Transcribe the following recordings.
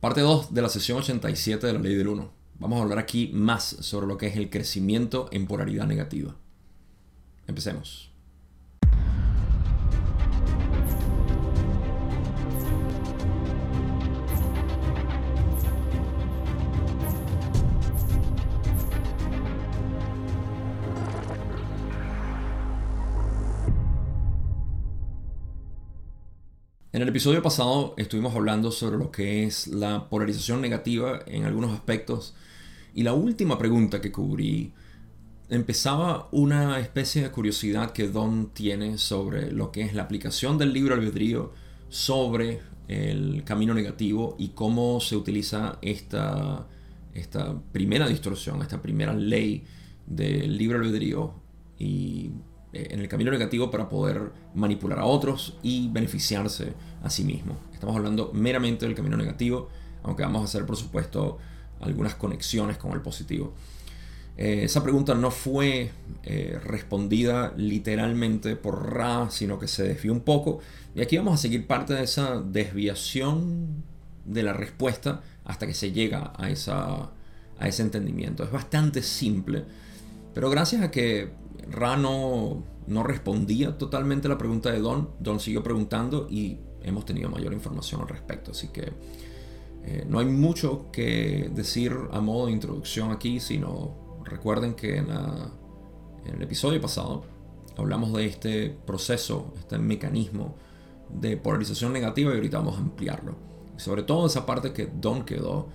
Parte 2 de la sesión 87 de la ley del 1. Vamos a hablar aquí más sobre lo que es el crecimiento en polaridad negativa. Empecemos. En el episodio pasado estuvimos hablando sobre lo que es la polarización negativa en algunos aspectos y la última pregunta que cubrí empezaba una especie de curiosidad que Don tiene sobre lo que es la aplicación del libro albedrío sobre el camino negativo y cómo se utiliza esta, esta primera distorsión, esta primera ley del libro albedrío y en el camino negativo para poder manipular a otros y beneficiarse a sí mismo. Estamos hablando meramente del camino negativo, aunque vamos a hacer por supuesto algunas conexiones con el positivo. Eh, esa pregunta no fue eh, respondida literalmente por Ra, sino que se desvió un poco. Y aquí vamos a seguir parte de esa desviación de la respuesta hasta que se llega a, esa, a ese entendimiento. Es bastante simple, pero gracias a que Ra no, respondía totalmente a la pregunta de Don. Don siguió preguntando y hemos tenido mayor información al respecto. Así que eh, no hay mucho que decir a modo de introducción aquí, sino recuerden que en, el episodio pasado hablamos de este proceso, este mecanismo de polarización negativa y ahorita vamos a ampliarlo. Sobre todo esa parte que Don quedó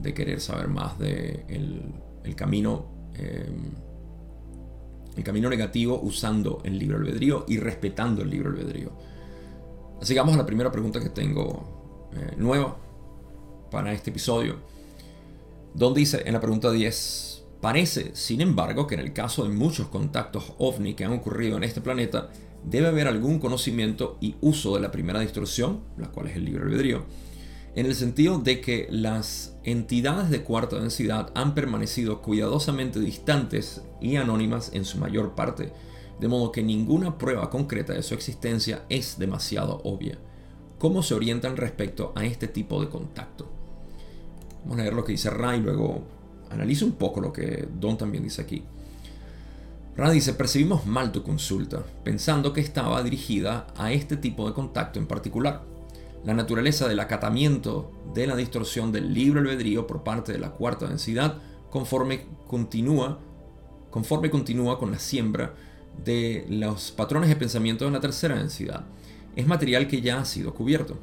de querer saber más de el, camino. Eh, el camino negativo usando el libro albedrío y respetando el libro albedrío. Así que vamos a la primera pregunta que tengo eh, nueva para este episodio. Don dice en la pregunta 10, parece, sin embargo, que en el caso de muchos contactos ovni que han ocurrido en este planeta, debe haber algún conocimiento y uso de la primera distorsión, la cual es el libro albedrío, en el sentido de que las entidades de cuarta densidad han permanecido cuidadosamente distantes y anónimas en su mayor parte, de modo que ninguna prueba concreta de su existencia es demasiado obvia. ¿Cómo se orientan respecto a este tipo de contacto? Vamos a leer lo que dice Ra y luego analizo un poco lo que Don también dice aquí. Ra dice, percibimos mal tu consulta, pensando que estaba dirigida a este tipo de contacto en particular la naturaleza del acatamiento de la distorsión del libre albedrío por parte de la cuarta densidad conforme continúa, conforme continúa con la siembra de los patrones de pensamiento de la tercera densidad. Es material que ya ha sido cubierto.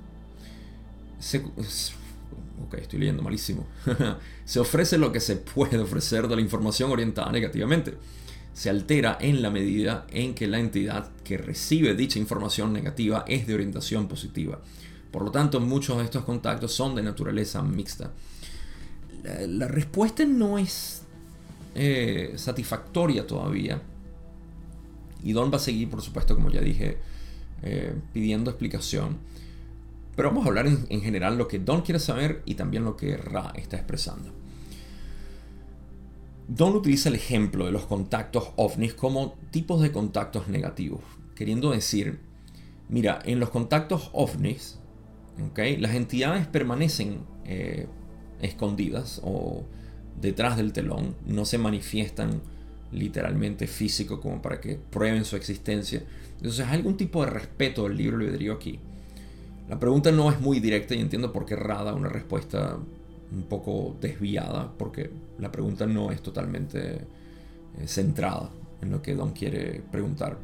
ok, estoy leyendo malísimo. se ofrece lo que se puede ofrecer de la información orientada negativamente. Se altera en la medida en que la entidad que recibe dicha información negativa es de orientación positiva. Por lo tanto, muchos de estos contactos son de naturaleza mixta. La, respuesta no es eh, satisfactoria todavía. Y Don va a seguir, por supuesto, como ya dije, eh, pidiendo explicación. Pero vamos a hablar en, en, general lo que Don quiere saber y también lo que Ra está expresando. Don utiliza el ejemplo de los contactos ovnis como tipos de contactos negativos, queriendo decir, mira, en los contactos ovnis las entidades permanecen eh, escondidas o detrás del telón, no se manifiestan literalmente físico como para que prueben su existencia. Entonces hay algún tipo de respeto del libro albedrío aquí. La pregunta no es muy directa y entiendo por qué Rada una respuesta un poco desviada, porque la pregunta no es totalmente eh, centrada en lo que Don quiere preguntar.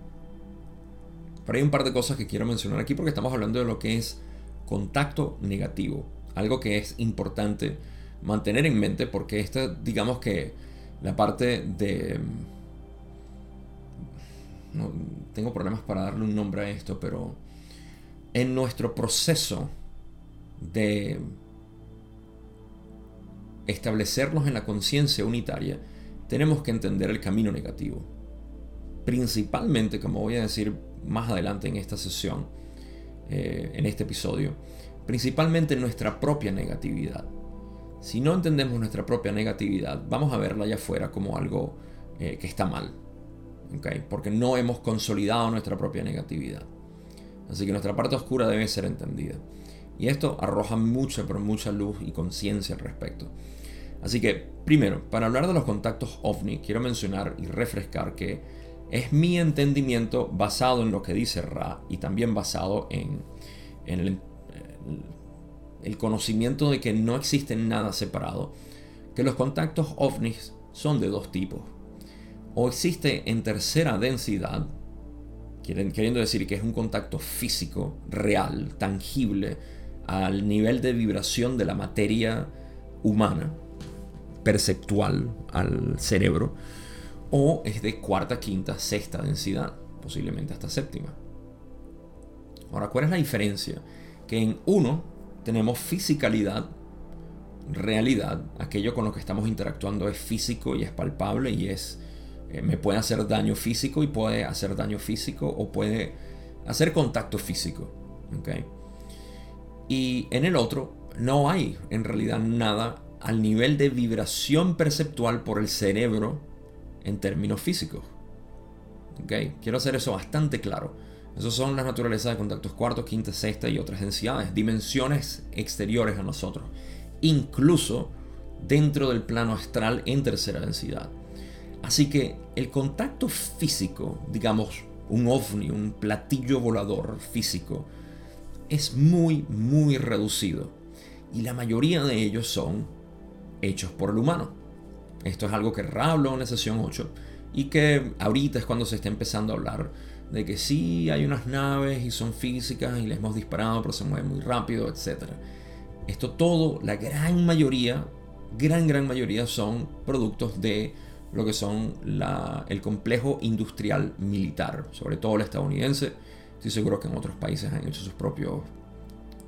Pero hay un par de cosas que quiero mencionar aquí porque estamos hablando de lo que es contacto negativo. Algo que es importante mantener en mente porque esta, digamos que la parte de... No, tengo problemas para darle un nombre a esto, pero en nuestro proceso de establecernos en la conciencia unitaria, tenemos que entender el camino negativo. Principalmente, como voy a decir más adelante en esta sesión, eh, en este episodio, principalmente nuestra propia negatividad. Si no entendemos nuestra propia negatividad, vamos a verla allá afuera como algo eh, que está mal, porque no hemos consolidado nuestra propia negatividad. Así que nuestra parte oscura debe ser entendida. Y esto arroja mucha, pero mucha luz y conciencia al respecto. Así que, primero, para hablar de los contactos ovni, quiero mencionar y refrescar que es mi entendimiento basado en lo que dice Ra y también basado en, el, el conocimiento de que no existe nada separado, que los contactos ovnis son de dos tipos. O existe en tercera densidad, queriendo decir que es un contacto físico, real, tangible, al nivel de vibración de la materia humana, perceptual al cerebro, o es de cuarta, quinta, sexta densidad, posiblemente hasta séptima. Ahora, ¿cuál es la diferencia? Que en uno tenemos fisicalidad, realidad, aquello con lo que estamos interactuando es físico y es palpable y es eh, me puede hacer daño físico y puede hacer daño físico o puede hacer contacto físico. Y en el otro no hay en realidad nada al nivel de vibración perceptual por el cerebro en términos físicos. ¿Okay? Quiero hacer eso bastante claro. Esas son las naturalezas de contactos cuarto, quinta, sexta y otras densidades, dimensiones exteriores a nosotros, incluso dentro del plano astral en tercera densidad. Así que el contacto físico, digamos un ovni, un platillo volador físico, es muy, muy reducido. Y la mayoría de ellos son hechos por el humano. Esto es algo que habló en la sesión 8 y que ahorita es cuando se está empezando a hablar de que sí hay unas naves y son físicas y les hemos disparado pero se mueven muy rápido, etc. Esto todo, la gran mayoría, gran gran mayoría son productos de lo que son el complejo industrial militar, sobre todo el estadounidense. Estoy seguro que en otros países han hecho sus propios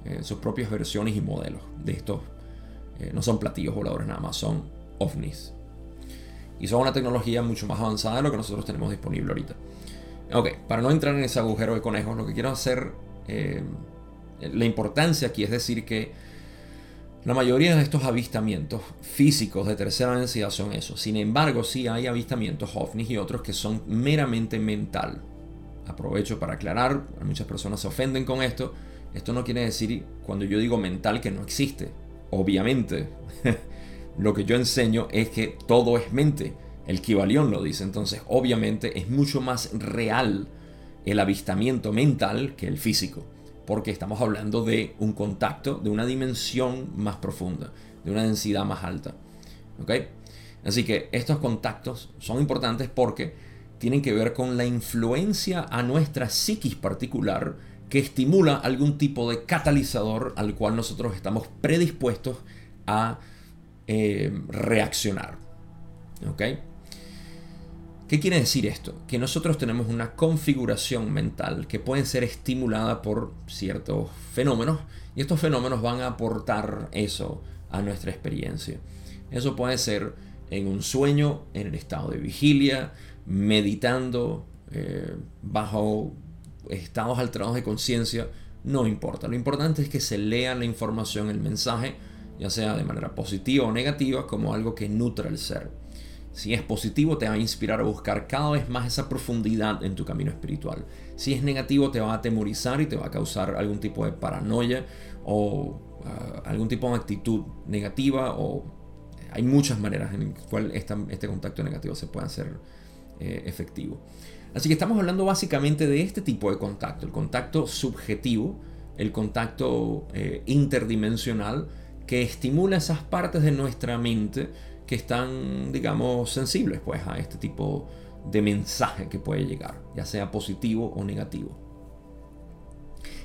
eh, sus propias versiones y modelos de estos eh, no son platillos voladores nada más, son ovnis. Y son una tecnología mucho más avanzada de lo que nosotros tenemos disponible ahorita. Ok, para no entrar en ese agujero de conejos, lo que quiero hacer, eh, la importancia aquí es decir que la mayoría de estos avistamientos físicos de tercera densidad son eso. Sin embargo, sí hay avistamientos ovnis y otros que son meramente mental. Aprovecho para aclarar, muchas personas se ofenden con esto. Esto no quiere decir cuando yo digo mental que no existe obviamente, lo que yo enseño es que todo es mente. El Kibalión lo dice. Entonces, obviamente, es mucho más real el avistamiento mental que el físico. Porque estamos hablando de un contacto, de una dimensión más profunda, de una densidad más alta. Así que estos contactos son importantes porque tienen que ver con la influencia a nuestra psiquis particular que estimula algún tipo de catalizador al cual nosotros estamos predispuestos a eh, reaccionar. ¿Qué quiere decir esto? Que nosotros tenemos una configuración mental que puede ser estimulada por ciertos fenómenos y estos fenómenos van a aportar eso a nuestra experiencia. Eso puede ser en un sueño, en el estado de vigilia, meditando, eh, bajo estados alterados de conciencia, no importa. Lo importante es que se lea la información, el mensaje, ya sea de manera positiva o negativa, como algo que nutra el ser. Si es positivo, te va a inspirar a buscar cada vez más esa profundidad en tu camino espiritual. Si es negativo, te va a atemorizar y te va a causar algún tipo de paranoia o ah, algún tipo de actitud negativa. O hay muchas maneras en las cuales este contacto negativo se puede hacer eh, efectivo. Así que estamos hablando básicamente de este tipo de contacto, el contacto subjetivo, el contacto eh, interdimensional que estimula esas partes de nuestra mente que están, digamos, sensibles pues, a este tipo de mensaje que puede llegar, ya sea positivo o negativo.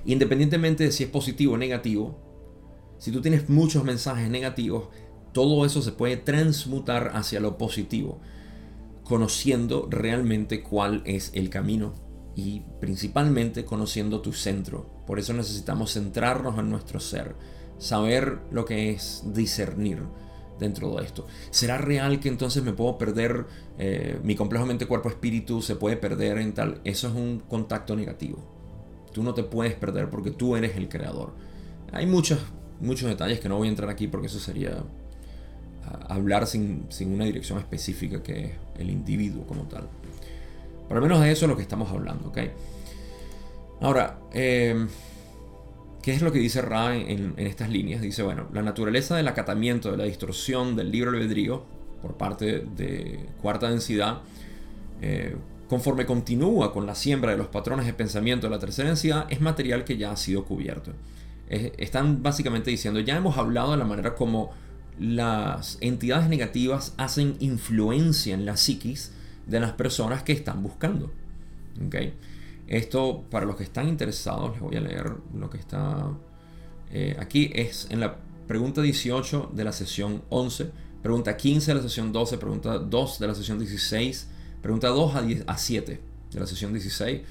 Independientemente de si es positivo o negativo, si tú tienes muchos mensajes negativos, todo eso se puede transmutar hacia lo positivo conociendo realmente cuál es el camino y principalmente conociendo tu centro. Por eso necesitamos centrarnos en nuestro ser, saber lo que es discernir dentro de esto. ¿Será real que entonces me puedo perder eh, mi complejo mente, cuerpo, espíritu se puede perder en tal? Eso es un contacto negativo. Tú no te puedes perder porque tú eres el creador. Hay muchos, muchos detalles que no voy a entrar aquí porque eso sería hablar sin, una dirección específica que es el individuo como tal. Por lo menos de eso es lo que estamos hablando, ¿ok? Ahora, eh, ¿Qué es lo que dice Ra en, estas líneas? Dice, bueno, la naturaleza del acatamiento, de la distorsión del libre albedrío por parte de cuarta densidad, eh, conforme continúa con la siembra de los patrones de pensamiento de la tercera densidad, es material que ya ha sido cubierto. están básicamente diciendo, ya hemos hablado de la manera como las entidades negativas hacen influencia en la psiquis de las personas que están buscando. ¿Okay? Esto, para los que están interesados, les voy a leer lo que está eh, aquí. Es en la pregunta 18 de la sesión 11, pregunta 15 de la sesión 12, pregunta 2 de la sesión 16, pregunta 2 a, a 7 de la sesión 16,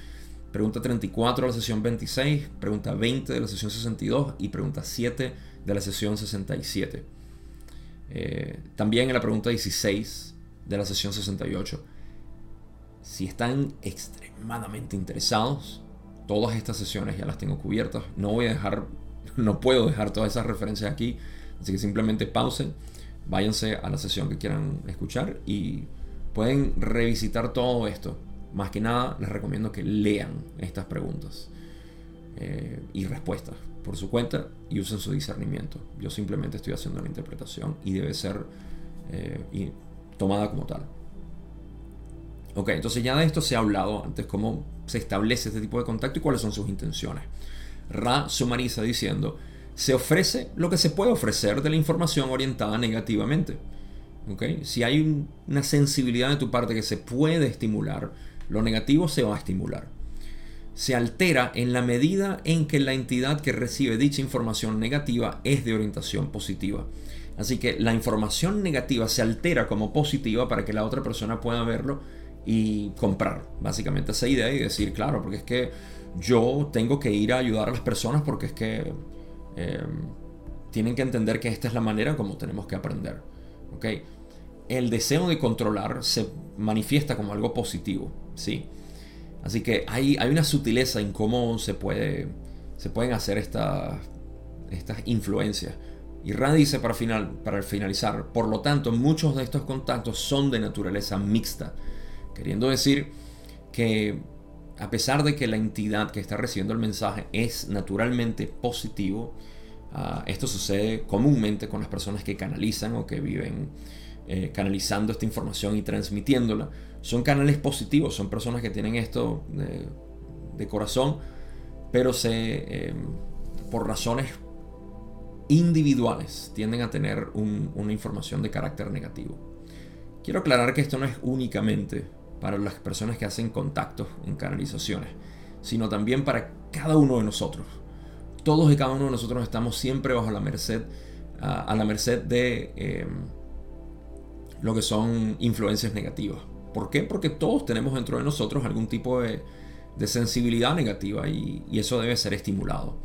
pregunta 34 de la sesión 26, pregunta 20 de la sesión 62 y pregunta 7 de la sesión 67. Eh, también en la pregunta 16 de la sesión 68. Si están extremadamente interesados, todas estas sesiones ya las tengo cubiertas. No voy a dejar, no puedo dejar todas esas referencias aquí. Así que simplemente pausen, váyanse a la sesión que quieran escuchar y pueden revisitar todo esto. Más que nada, les recomiendo que lean estas preguntas eh, y respuestas por su cuenta y usen su discernimiento. Yo simplemente estoy haciendo una interpretación y debe ser eh, tomada como tal. Ok, entonces ya de esto se ha hablado antes, cómo se establece este tipo de contacto y cuáles son sus intenciones. Ra sumariza diciendo, se ofrece lo que se puede ofrecer de la información orientada negativamente. Okay? Si hay una sensibilidad de tu parte que se puede estimular, lo negativo se va a estimular. Se altera en la medida en que la entidad que recibe dicha información negativa es de orientación positiva. Así que la información negativa se altera como positiva para que la otra persona pueda verlo y comprar básicamente esa idea y decir, claro, porque es que yo tengo que ir a ayudar a las personas porque es que em, tienen que entender que esta es la manera como tenemos que aprender. ¿okay? El deseo de controlar se manifiesta como algo positivo, ¿sí? Así que hay, hay una sutileza en cómo se, puede, se pueden hacer estas, estas influencias. Y Rand dice para, final, para finalizar, por lo tanto, muchos de estos contactos son de naturaleza mixta Queriendo decir que a pesar de que la entidad que está recibiendo el mensaje es naturalmente positivo, ah, esto sucede comúnmente con las personas que canalizan o que viven eh, canalizando esta información y transmitiéndola. Son canales positivos, son personas que tienen esto de, corazón, pero se, em, por razones individuales tienden a tener una información de carácter negativo. Quiero aclarar que esto no es únicamente para las personas que hacen contactos en canalizaciones, sino también para cada uno de nosotros. Todos y cada uno de nosotros estamos siempre bajo la merced, a, la merced de em, lo que son influencias negativas. ¿Por qué? Porque todos tenemos dentro de nosotros algún tipo de, sensibilidad negativa y, y eso debe ser estimulado.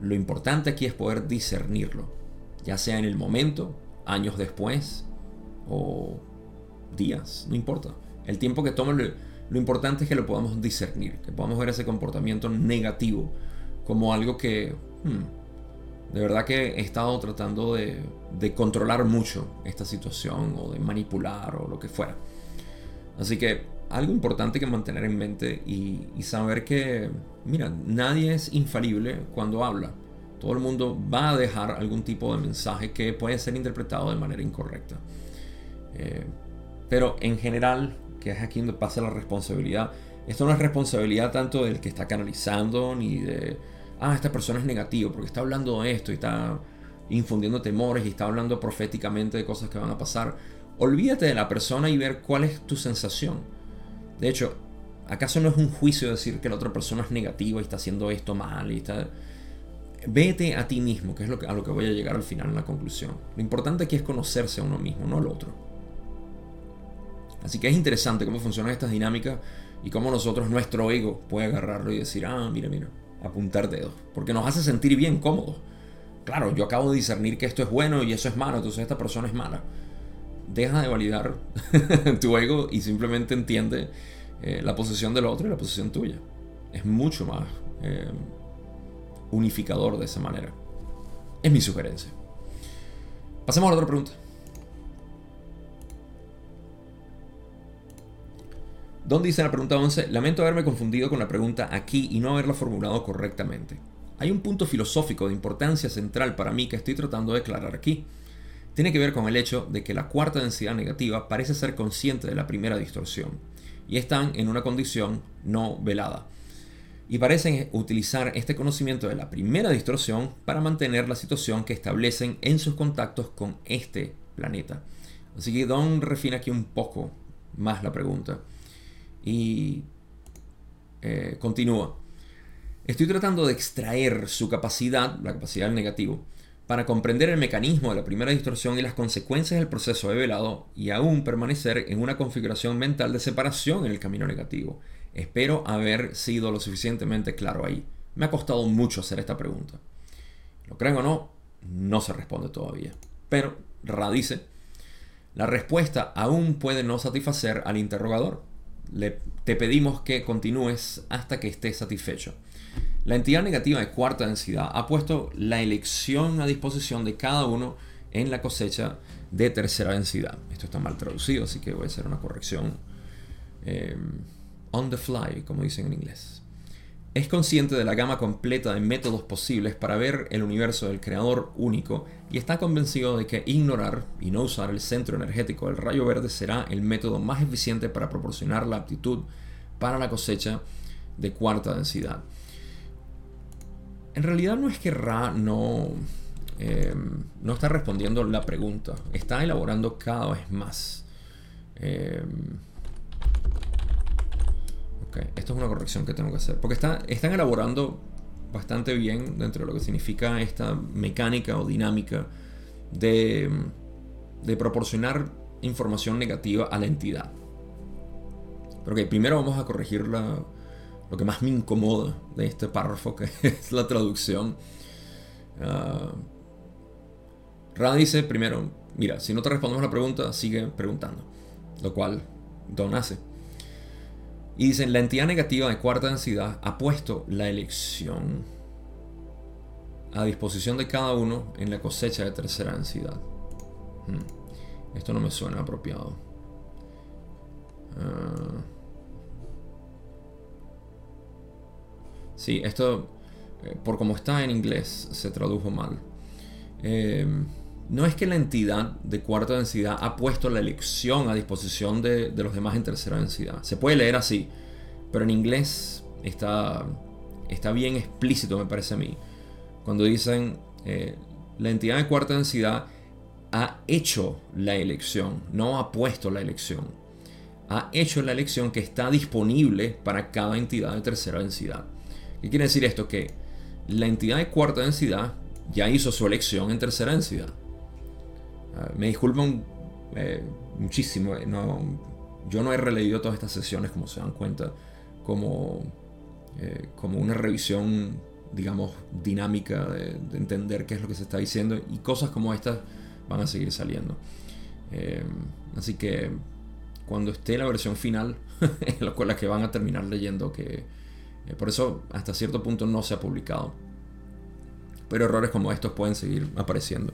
Lo importante aquí es poder discernirlo, ya sea en el momento, años después o días, no importa. El tiempo que toma, lo, importante es que lo podamos discernir, que podamos ver ese comportamiento negativo como algo que, hmm, de verdad que he estado tratando de, controlar mucho esta situación o de manipular o lo que fuera. Así que algo importante que mantener en mente y, saber que, mira, nadie es infalible cuando habla. Todo el mundo va a dejar algún tipo de mensaje que puede ser interpretado de manera incorrecta. Eh, pero en general, que es aquí donde pasa la responsabilidad. Esto no es responsabilidad tanto del que está canalizando, ni de, ah, esta persona es negativa porque está hablando de esto y está infundiendo temores y está hablando proféticamente de cosas que van a pasar. Olvídate de la persona y ver cuál es tu sensación. De hecho, ¿acaso no es un juicio decir que la otra persona es negativa y está haciendo esto mal y está... Vete a ti mismo, que es lo que, a lo que voy a llegar al final en la conclusión. Lo importante aquí es conocerse a uno mismo, no al otro. Así que es interesante cómo funcionan estas dinámicas y cómo nosotros, nuestro ego, puede agarrarlo y decir, ah, mira, mira, apuntar dedos. Porque nos hace sentir bien cómodos. Claro, yo acabo de discernir que esto es bueno y eso es malo, entonces esta persona es mala. Deja de validar tu ego y simplemente entiende eh, la posición del otro y la posición tuya. Es mucho más eh, unificador de esa manera. Es mi sugerencia. Pasemos a la otra pregunta. Don dice la pregunta 11, lamento haberme confundido con la pregunta aquí y no haberla formulado correctamente. hay un punto filosófico de importancia central para mí que estoy tratando de declarar aquí. Tiene que ver con el hecho de que la cuarta densidad negativa parece ser consciente de la primera distorsión y están en una condición no velada. Y parecen utilizar este conocimiento de la primera distorsión para mantener la situación que establecen en sus contactos con este planeta. Así que Don refina aquí un poco más la pregunta. Y eh, continúa. Estoy tratando de extraer su capacidad, la capacidad del negativo, para comprender el mecanismo de la primera distorsión y las consecuencias del proceso de velado y aún permanecer en una configuración mental de separación en el camino negativo. Espero haber sido lo suficientemente claro ahí. Me ha costado mucho hacer esta pregunta. ¿Lo creen o no? No se responde todavía. Pero Ra dice, la respuesta aún puede no satisfacer al interrogador. Te pedimos que continúes hasta que estés satisfecho. La entidad negativa de cuarta densidad ha puesto la elección a disposición de cada uno en la cosecha de tercera densidad. Esto está mal traducido, así que voy a hacer una corrección eh, on the fly, como dicen en inglés. Es consciente de la gama completa de métodos posibles para ver el universo del creador único y está convencido de que ignorar y no usar el centro energético del rayo verde será el método más eficiente para proporcionar la aptitud para la cosecha de cuarta densidad. En realidad no es que Ra no, em, no está respondiendo la pregunta, está elaborando cada vez más. Em, esto es una corrección que tengo que hacer, porque está, están elaborando bastante bien dentro de lo que significa esta mecánica o dinámica de, proporcionar información negativa a la entidad. Pero ok, primero vamos a corregir lo que más me incomoda de este párrafo, que es la traducción. Uh, dice primero, mira, si no te respondemos la pregunta, sigue preguntando. Lo cual Don hace. Y dicen, la entidad negativa de cuarta densidad ha puesto la elección a disposición de cada uno en la cosecha de tercera densidad. Hmm. Esto no me suena apropiado. Uh, Sí, esto, eh, por como está en inglés, se tradujo mal. Em, no es que la entidad de cuarta densidad ha puesto la elección a disposición de, los demás en tercera densidad. Se puede leer así, pero en inglés está, está bien explícito, me parece a mí. Cuando dicen eh, la entidad de cuarta densidad ha hecho la elección, no ha puesto la elección. Ha hecho la elección que está disponible para cada entidad de tercera densidad. ¿Qué quiere decir esto? Que la entidad de cuarta densidad ya hizo su elección en tercera densidad. Ah, me disculpan eh, muchísimo. Eh, yo no he releído todas estas sesiones, como se dan cuenta, como, eh, como una revisión, digamos, dinámica de, entender qué es lo que se está diciendo. Y cosas como estas van a seguir saliendo. así que cuando esté la versión final, con la que van a terminar leyendo, que eh, por eso hasta cierto punto no se ha publicado. Pero errores como estos pueden seguir apareciendo.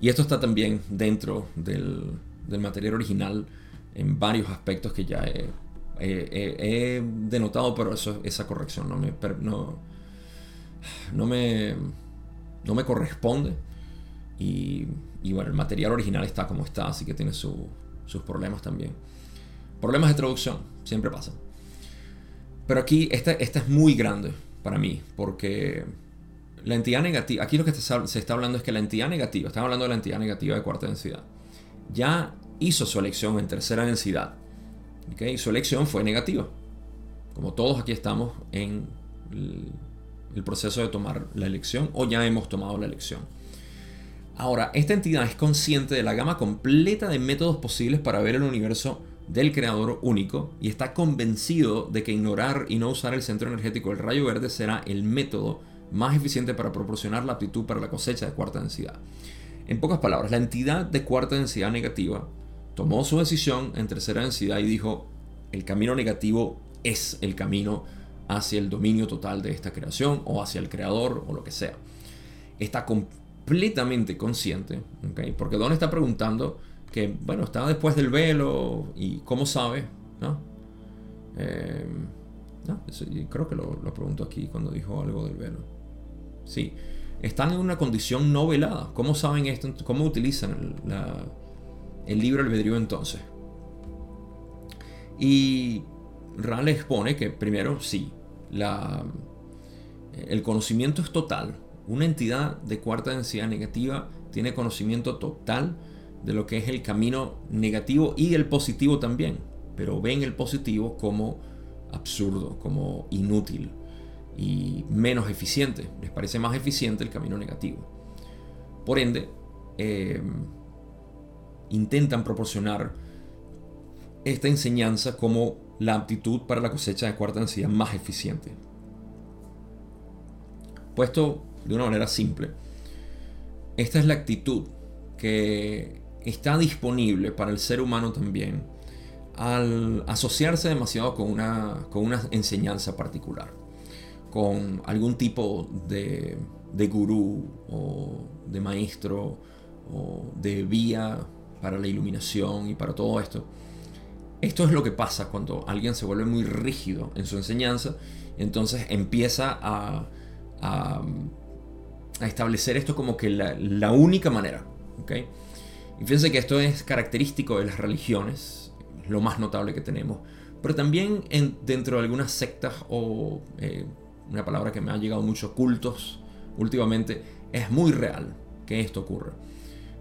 Y esto está también dentro del, material original en varios aspectos que ya he, denotado, pero eso, esa corrección no me, no, no me, no me corresponde. Y, bueno, el material original está como está, así que tiene sus problemas también. Problemas de traducción, siempre pasan. Pero aquí esta, esta es muy grande para mí, porque la entidad negativa, aquí lo que se está hablando es que la entidad negativa, estamos hablando de la entidad negativa de cuarta densidad, ya hizo su elección en tercera densidad. ¿okay? Su elección fue negativa. Como todos aquí estamos en el, proceso de tomar la elección o ya hemos tomado la elección. Ahora, esta entidad es consciente de la gama completa de métodos posibles para ver el universo del creador único y está convencido de que ignorar y no usar el centro energético del rayo verde será el método más eficiente para proporcionar la aptitud para la cosecha de cuarta densidad. En pocas palabras, la entidad de cuarta densidad negativa tomó su decisión en tercera densidad y dijo, el camino negativo es el camino hacia el dominio total de esta creación o hacia el creador o lo que sea. Está completamente consciente, porque Don está preguntando que, bueno, estaba después del velo y cómo sabe, ¿no? Eh, creo que lo, lo preguntó aquí cuando dijo algo del velo. ¿Sí? están en una condición no velada. ¿Cómo saben esto? ¿Cómo utilizan el, libro albedrío entonces? Y Rale expone que primero, sí, el conocimiento es total. Una entidad de cuarta densidad negativa tiene conocimiento total de lo que es el camino negativo y el positivo también, pero ven el positivo como absurdo, como inútil y menos eficiente. Les parece más eficiente el camino negativo. Por ende, em, intentan proporcionar esta enseñanza como la aptitud para la cosecha de cuarta densidad más eficiente. Puesto de una manera simple, esta es la actitud que está disponible para el ser humano también al asociarse demasiado con una, con una enseñanza particular, con algún tipo de, de gurú o de maestro o de vía para la iluminación y para todo esto. Esto es lo que pasa cuando alguien se vuelve muy rígido en su enseñanza, entonces empieza a, a, establecer esto como que la, única manera. ¿okay? Y fíjense que esto es característico de las religiones, lo más notable que tenemos, pero también en, dentro de algunas sectas o eh, una palabra que me ha llegado mucho, cultos últimamente, es muy real que esto ocurra.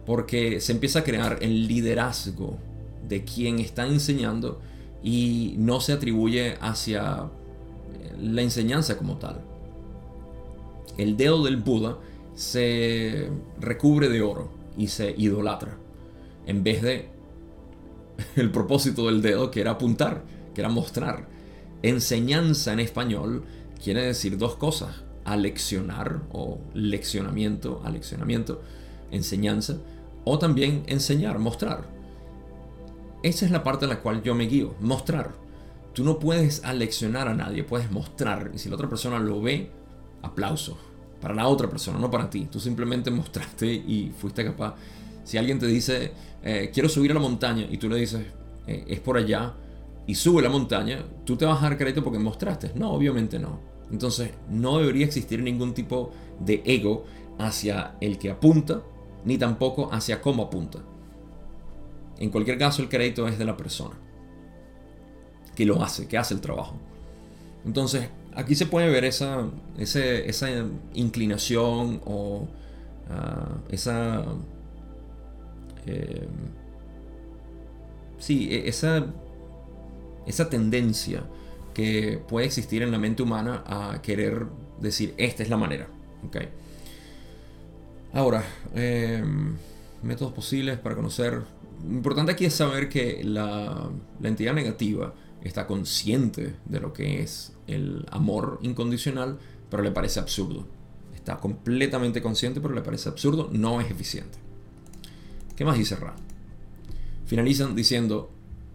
Porque se empieza a crear el liderazgo de quien está enseñando y no se atribuye hacia eh, la enseñanza como tal. El dedo del Buda se recubre de oro y se idolatra en vez de el propósito del dedo que era apuntar, que era mostrar. Enseñanza en español quiere decir dos cosas, aleccionar o leccionamiento, aleccionamiento, enseñanza, o también enseñar, mostrar. Esa es la parte en la cual yo me guío, mostrar. Tú no puedes aleccionar a nadie, puedes mostrar. Y si la otra persona lo ve, aplauso. Para la otra persona, no para ti. Tú simplemente mostraste y fuiste capaz si alguien te dice, eh, quiero subir a la montaña, y tú le dices, eh, es por allá, y sube la montaña, tú te vas a dar crédito porque mostraste. No, obviamente no. Entonces, no debería existir ningún tipo de ego hacia el que apunta, ni tampoco hacia cómo apunta. En cualquier caso, el crédito es de la persona que lo hace, que hace el trabajo. Entonces, aquí se puede ver esa, esa inclinación o ah, esa eh, sí, e, esa, esa tendencia que puede existir en la mente humana a querer decir, esta es la manera. Okay. Ahora, em, métodos posibles para conocer. Lo importante aquí es saber que la, la, entidad negativa está consciente de lo que es el amor incondicional, pero le parece absurdo. Está completamente consciente, pero le parece absurdo, no es eficiente. ¿Qué más dice Ra? Finalizan diciendo,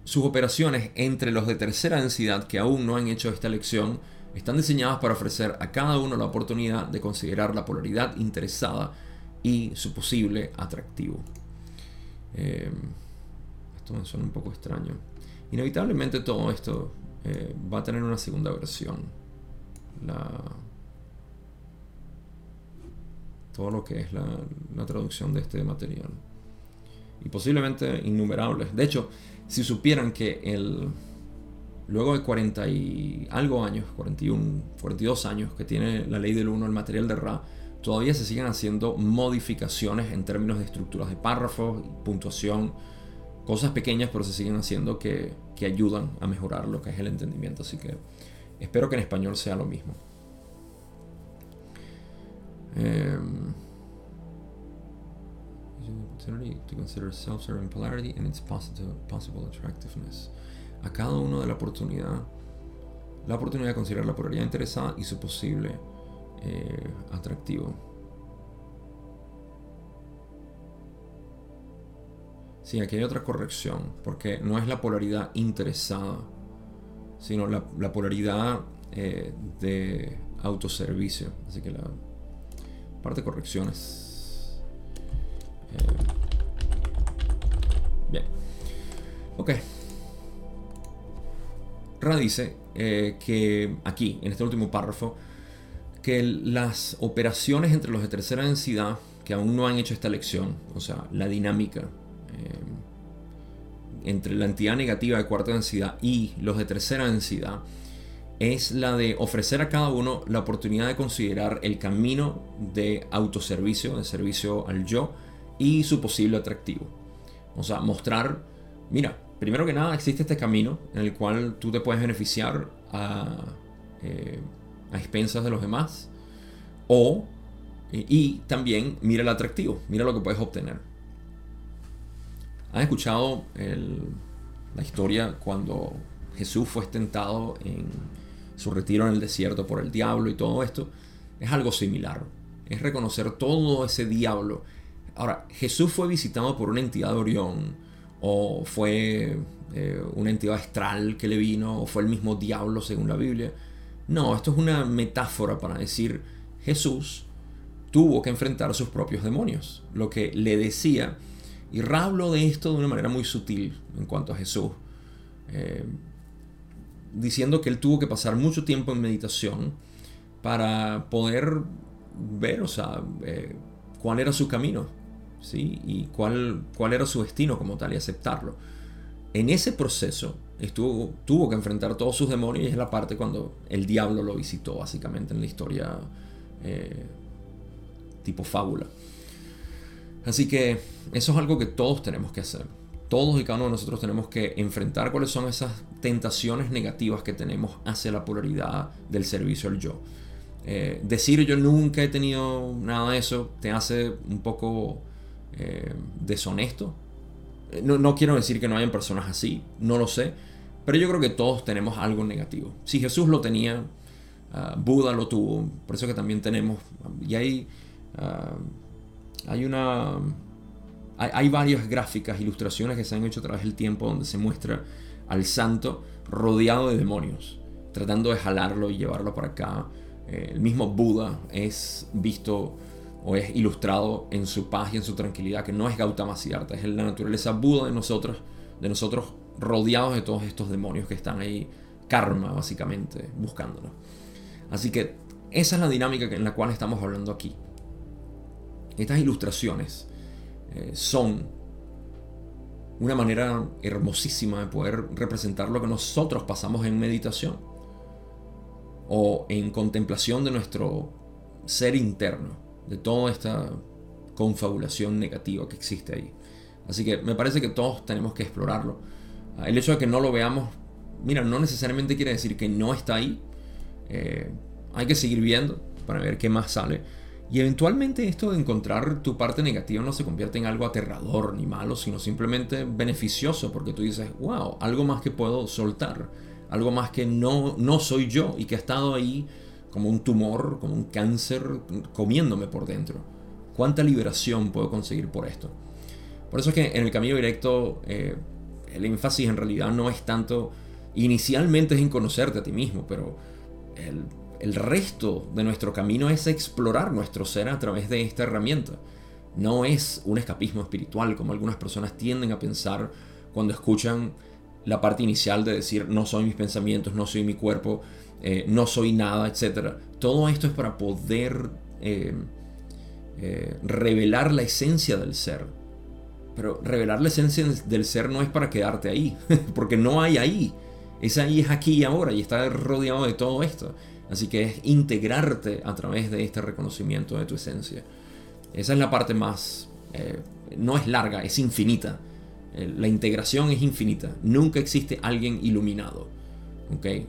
sus operaciones entre los de tercera densidad que aún no han hecho esta elección están diseñadas para ofrecer a cada uno la oportunidad de considerar la polaridad interesada y su posible atractivo. Eh, esto me suena un poco extraño. Inevitablemente todo esto eh, va a tener una segunda versión. todo lo que es la traducción de este material y posiblemente innumerables. De hecho, si supieran que el, luego de 40 y algo años, 41, 42 años que tiene la ley del 1, el material de Ra, todavía se siguen haciendo modificaciones en términos de estructuras de párrafos, puntuación, cosas pequeñas, pero se siguen haciendo que, que ayudan a mejorar lo que es el entendimiento. Así que espero que en español sea lo mismo. Eh, to consider self-serving polarity and its possible attractiveness. A cada uno de la oportunidad, la oportunidad de considerar la polaridad interesada y su posible eh, atractivo. Sí, aquí hay otra corrección, porque no es la polaridad interesada, sino la, polaridad eh, de autoservicio. Así que la parte de correcciones eh, bien. Ok. Ra dice eh, que aquí, en este último párrafo, que las operaciones entre los de tercera densidad, que aún no han hecho esta elección, o sea, la dinámica eh, entre la entidad negativa de cuarta densidad y los de tercera densidad, es la de ofrecer a cada uno la oportunidad de considerar el camino de autoservicio, de servicio al yo y su posible atractivo. O sea, mostrar, mira, primero que nada existe este camino en el cual tú te puedes beneficiar a, eh, a expensas de los demás. O, y, también mira el atractivo, mira lo que puedes obtener. ¿Has escuchado la historia cuando Jesús fue tentado en su retiro en el desierto por el diablo y todo esto? Es algo similar. Es reconocer todo ese diablo. Ahora, Jesús fue visitado por una entidad de Orión, o fue eh, una entidad astral que le vino, o fue el mismo diablo según la Biblia. No, esto es una metáfora para decir Jesús tuvo que enfrentar sus propios demonios, lo que le decía, y hablo de esto de una manera muy sutil en cuanto a Jesús, eh, diciendo que él tuvo que pasar mucho tiempo en meditación para poder ver, o sea, eh, cuál era su camino, ¿sí? Y cuál, cuál era su destino como tal y aceptarlo. En ese proceso estuvo, tuvo que enfrentar todos sus demonios y es la parte cuando el diablo lo visitó básicamente en la historia eh, tipo fábula. Así que eso es algo que todos tenemos que hacer. Todos y cada uno de nosotros tenemos que enfrentar cuáles son esas tentaciones negativas que tenemos hacia la polaridad del servicio al yo. Eh, decir yo nunca he tenido nada de eso te hace un poco eh, deshonesto. No, no, quiero decir que no hayan personas así, no lo sé, pero yo creo que todos tenemos algo negativo. Si Jesús lo tenía, ah, Buda lo tuvo, por eso que también tenemos, y hay, ah, hay una... Hay, hay, varias gráficas, ilustraciones que se han hecho a través del tiempo donde se muestra al santo rodeado de demonios, tratando de jalarlo y llevarlo para acá. Eh, el mismo Buda es visto o es ilustrado en su paz y en su tranquilidad, que no es Gautama Siddhartha, es la naturaleza Buda de nosotros, de nosotros rodeados de todos estos demonios que están ahí, karma básicamente, buscándolo. Así que esa es la dinámica en la cual estamos hablando aquí. Estas ilustraciones eh, son una manera hermosísima de poder representar lo que nosotros pasamos en meditación o en contemplación de nuestro ser interno de toda esta confabulación negativa que existe ahí. Así que me parece que todos tenemos que explorarlo. Ah, el hecho de que no lo veamos, mira, no necesariamente quiere decir que no está ahí. Eh, hay que seguir viendo para ver qué más sale. Y eventualmente esto de encontrar tu parte negativa no se convierte en algo aterrador ni malo, sino simplemente beneficioso, porque tú dices, wow, algo más que puedo soltar, algo más que no, no soy yo y que ha estado ahí como un tumor, como un cáncer comiéndome por dentro. ¿Cuánta liberación puedo conseguir por esto? Por eso es que en el camino directo eh, el énfasis en realidad no es tanto, inicialmente es en conocerte a ti mismo, pero el, el resto de nuestro camino es explorar nuestro ser a través de esta herramienta. No es un escapismo espiritual como algunas personas tienden a pensar cuando escuchan la parte inicial de decir no soy mis pensamientos, no soy mi cuerpo, eh, no soy nada, etc. Todo esto es para poder eh, eh, revelar la esencia del ser. Pero revelar la esencia del ser no es para quedarte ahí, porque no hay ahí. Es ahí, es aquí y ahora, y está rodeado de todo esto. Así que es integrarte a través de este reconocimiento de tu esencia. Esa es la parte más... no es larga, es infinita. La integración es infinita. Nunca existe alguien iluminado.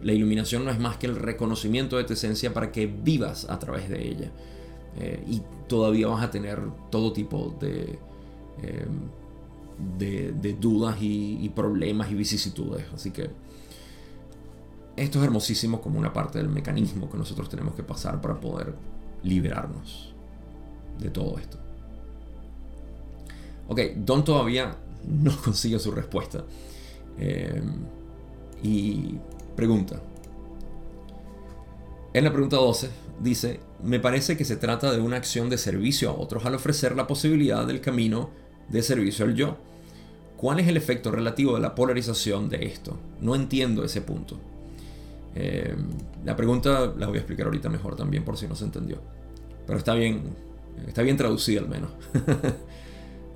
La iluminación no es más que el reconocimiento de tu esencia para que vivas a través de ella. Eh, y todavía vas a tener todo tipo de, em, de, dudas y, problemas y vicisitudes. Así que esto es hermosísimo como una parte del mecanismo que nosotros tenemos que pasar para poder liberarnos de todo esto. Ok, Don todavía no consigue su respuesta. Em, y Pregunta. En la pregunta 12 dice, me parece que se trata de una acción de servicio a otros al ofrecer la posibilidad del camino de servicio al yo. ¿Cuál es el efecto relativo de la polarización de esto? No entiendo ese punto. Eh, la pregunta la voy a explicar ahorita mejor también por si no se entendió. Pero está bien, está bien traducida al menos.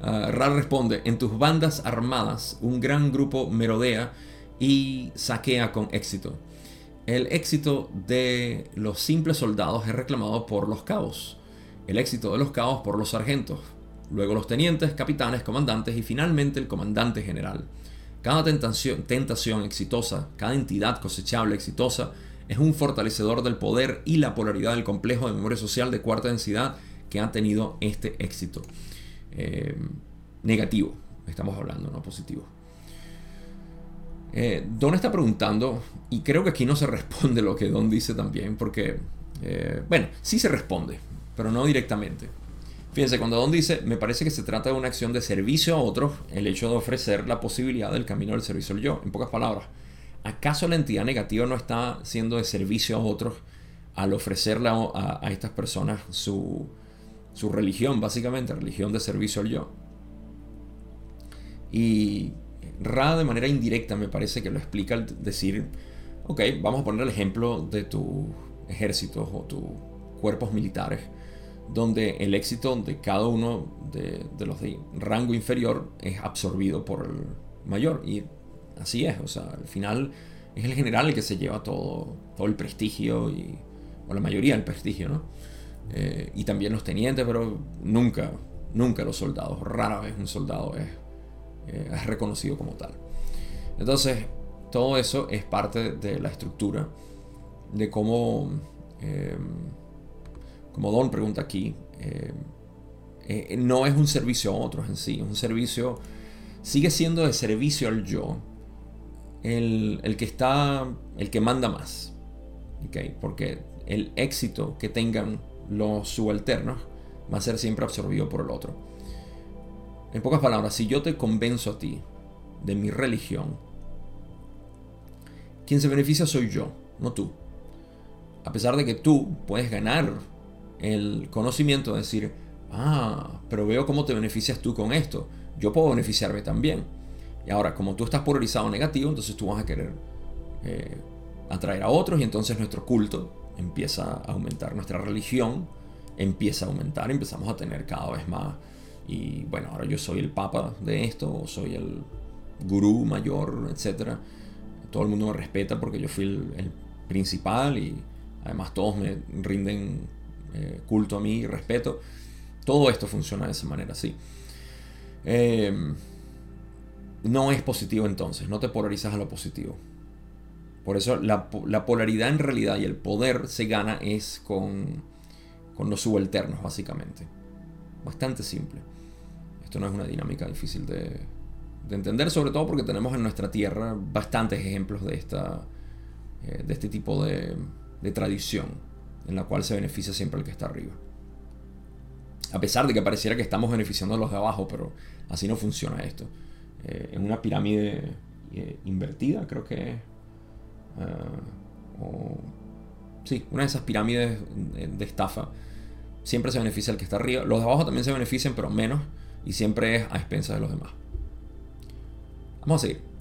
uh, responde, en tus bandas armadas un gran grupo merodea y saquea con éxito. El éxito de los simples soldados es reclamado por los cabos, el éxito de los cabos por los sargentos, luego los tenientes, capitanes, comandantes y finalmente el comandante general. Cada tentación, tentación exitosa, cada entidad cosechable exitosa es un fortalecedor del poder y la polaridad del complejo de memoria social de cuarta densidad que ha tenido este éxito. Eh, negativo, estamos hablando, no positivo. Eh, Don está preguntando, y creo que aquí no se responde lo que Don dice también, porque, eh, bueno, sí se responde, pero no directamente. Fíjense, cuando Don dice, me parece que se trata de una acción de servicio a otros, el hecho de ofrecer la posibilidad del camino del servicio al yo, en pocas palabras. ¿Acaso la entidad negativa no está siendo de servicio a otros al ofrecerle a, estas personas su, su religión, básicamente, religión de servicio al yo? Y Ra de manera indirecta me parece que lo explica al decir, ok, vamos a poner el ejemplo de tus ejércitos o tus cuerpos militares donde el éxito de cada uno de, los de rango inferior es absorbido por el mayor. Y así es, o sea, al final es el general el que se lleva todo, todo el prestigio, y, o la mayoría del prestigio, ¿no? Eh, y también los tenientes, pero nunca, nunca los soldados, rara vez un soldado es, eh, es reconocido como tal. Entonces, todo eso es parte de la estructura de cómo... Eh, como Don pregunta aquí, eh, eh, no es un servicio a otros en sí, es un servicio, sigue siendo de servicio al yo, el, que está, el que manda más, ¿okay? porque el éxito que tengan los subalternos va a ser siempre absorbido por el otro. En pocas palabras, si yo te convenzo a ti de mi religión, quien se beneficia soy yo, no tú. A pesar de que tú puedes ganar el conocimiento de decir, ah, pero veo cómo te beneficias tú con esto, yo puedo beneficiarme también. Y ahora, como tú estás polarizado negativo, entonces tú vas a querer eh, atraer a otros y entonces nuestro culto empieza a aumentar, nuestra religión empieza a aumentar, empezamos a tener cada vez más. Y bueno, ahora yo soy el papa de esto, soy el gurú mayor, etc. Todo el mundo me respeta porque yo fui el principal y además todos me rinden eh, culto a mí y respeto. Todo esto funciona de esa manera, sí. Em, no es positivo entonces, no te polarizas a lo positivo. Por eso la, polaridad en realidad y el poder se gana es con, los subalternos, básicamente. Bastante simple. Esto no es una dinámica difícil de, entender, sobre todo porque tenemos en nuestra tierra bastantes ejemplos de, esta, eh, de este tipo de, de tradición en la cual se beneficia siempre el que está arriba. A pesar de que pareciera que estamos beneficiando a los de abajo, pero así no funciona esto. Eh, en una pirámide eh, invertida, creo que... Eh, sí, una de esas pirámides de estafa. Siempre se beneficia el que está arriba. Los de abajo también se benefician, pero menos. Y siempre es a expensas de los demás. Vamos a seguir.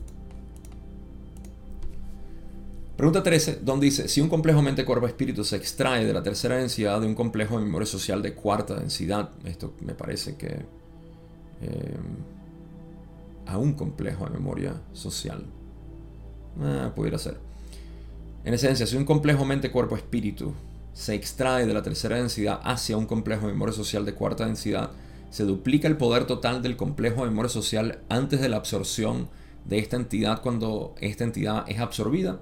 Pregunta 13, donde dice, si un complejo mente-cuerpo-espíritu se extrae de la tercera densidad de un complejo de memoria social de cuarta densidad, esto me parece que eh, a un complejo de memoria social, ah, pudiera ser. En esencia, si un complejo mente-cuerpo-espíritu se extrae de la tercera densidad hacia un complejo de memoria social de cuarta densidad, se duplica el poder total del complejo de memoria social antes de la absorción de esta entidad cuando esta entidad es absorbida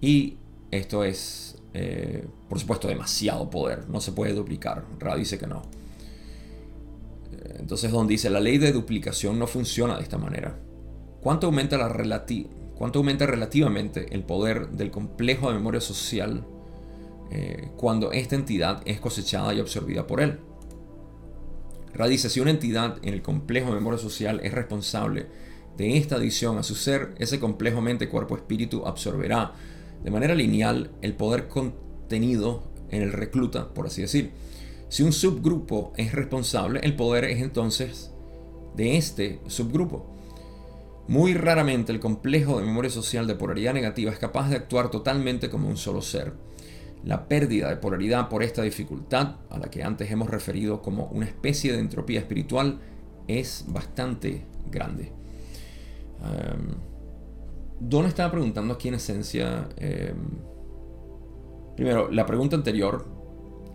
y esto es, eh, por supuesto, demasiado poder. No se puede duplicar. Ra dice que no. Entonces, donde dice, la ley de duplicación no funciona de esta manera. ¿Cuánto aumenta, la ¿Cuánto aumenta relativamente el poder del complejo de memoria social eh, cuando esta entidad es cosechada y absorbida por él? Ra dice, si una entidad en el complejo de memoria social es responsable de esta adición a su ser, ese complejo mente, cuerpo, espíritu absorberá de manera lineal el poder contenido en el recluta, por así decir. Si un subgrupo es responsable, el poder es entonces de este subgrupo. Muy raramente el complejo de memoria social de polaridad negativa es capaz de actuar totalmente como un solo ser. La pérdida de polaridad por esta dificultad, a la que antes hemos referido como una especie de entropía espiritual, es bastante grande. Um, Don estaba preguntando aquí en esencia, em, primero, la pregunta anterior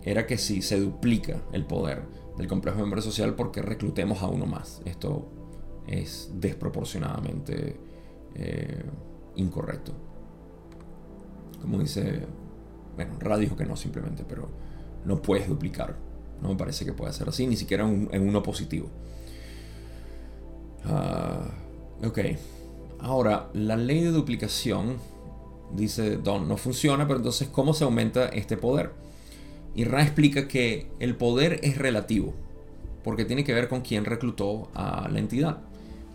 era que si se duplica el poder del complejo de memoria social porque reclutemos a uno más. Esto es desproporcionadamente eh, incorrecto. Como dice, bueno, Ra dijo que no simplemente, pero no puedes duplicar. No me parece que pueda ser así, ni siquiera en uno positivo. Uh, ok. Ahora, la ley de duplicación, dice Don, no funciona, pero entonces, ¿cómo se aumenta este poder? Y Ra explica que el poder es relativo, porque tiene que ver con quién reclutó a la entidad.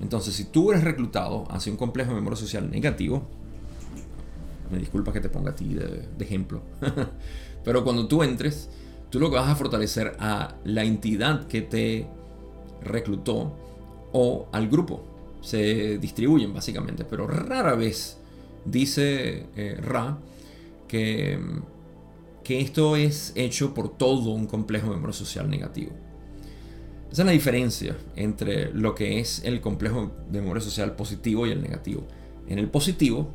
Entonces, si tú eres reclutado hacia un complejo de memoria social negativo, me disculpa que te ponga a ti de, de ejemplo, pero cuando tú entres, tú lo que vas a fortalecer a la entidad que te reclutó o al grupo. Se distribuyen básicamente, pero rara vez dice eh, Ra que, que esto es hecho por todo un complejo de memoria social negativo. Esa es la diferencia entre lo que es el complejo de memoria social positivo y el negativo. En el positivo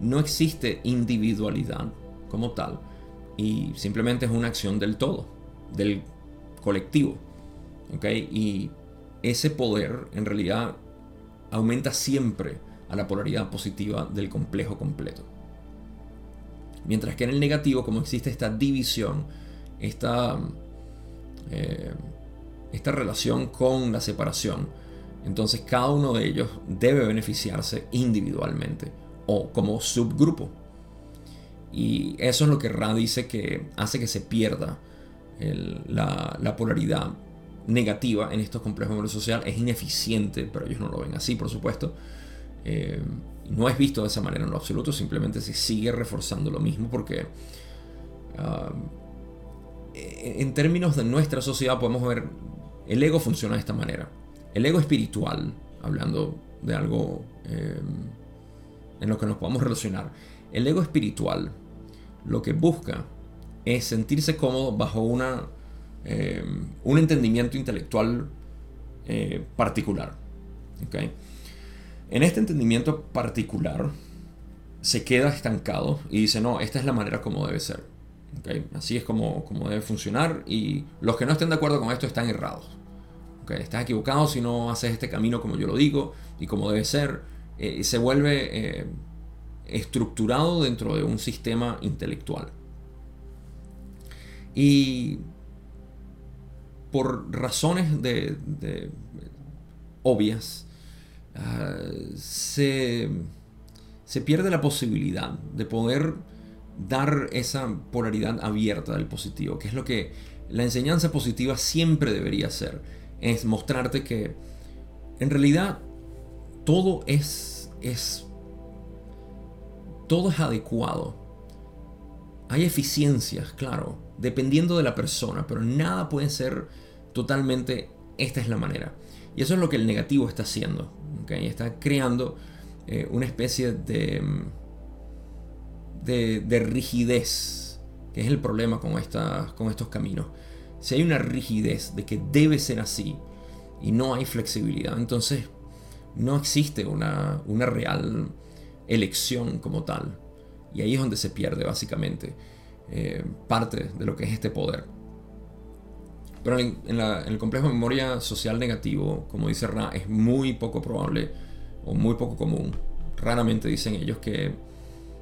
no existe individualidad como tal y simplemente es una acción del todo, del colectivo. ¿okay? Y ese poder en realidad aumenta siempre a la polaridad positiva del complejo completo. Mientras que en el negativo, como existe esta división, esta, eh, esta relación con la separación, entonces cada uno de ellos debe beneficiarse individualmente o como subgrupo. Y eso es lo que Ra dice que hace que se pierda la, la polaridad negativa en estos complejos de memoria social, es ineficiente, pero ellos no lo ven así, por supuesto. Eh, no es visto de esa manera en lo absoluto, simplemente se sigue reforzando lo mismo porque ah, en términos de nuestra sociedad podemos ver, el ego funciona de esta manera. El ego espiritual, hablando de algo eh, en lo que nos podamos relacionar, el ego espiritual lo que busca es sentirse cómodo bajo una eh, un entendimiento intelectual eh, particular. En este entendimiento particular se queda estancado y dice, no, esta es la manera como debe ser. Así es como, como debe funcionar y los que no estén de acuerdo con esto están errados. Estás equivocado si no haces este camino como yo lo digo y como debe ser. Eh, se vuelve estructurado dentro de un sistema intelectual. Y por razones de, obvias, ah, se, pierde la posibilidad de poder dar esa polaridad abierta del positivo, que es lo que la enseñanza positiva siempre debería hacer, es mostrarte que en realidad todo es, es todo es adecuado. Hay eficiencias, claro, dependiendo de la persona, pero nada puede ser totalmente esta es la manera. Y eso es lo que el negativo está haciendo. Está creando eh, una especie de, de, rigidez, que es el problema con, con estos caminos. Si hay una rigidez de que debe ser así y no hay flexibilidad, entonces no existe una, una real elección como tal. Y ahí es donde se pierde básicamente eh, parte de lo que es este poder. Pero en, el complejo de memoria social negativo, como dice Ra, es muy poco probable o muy poco común. Raramente dicen ellos que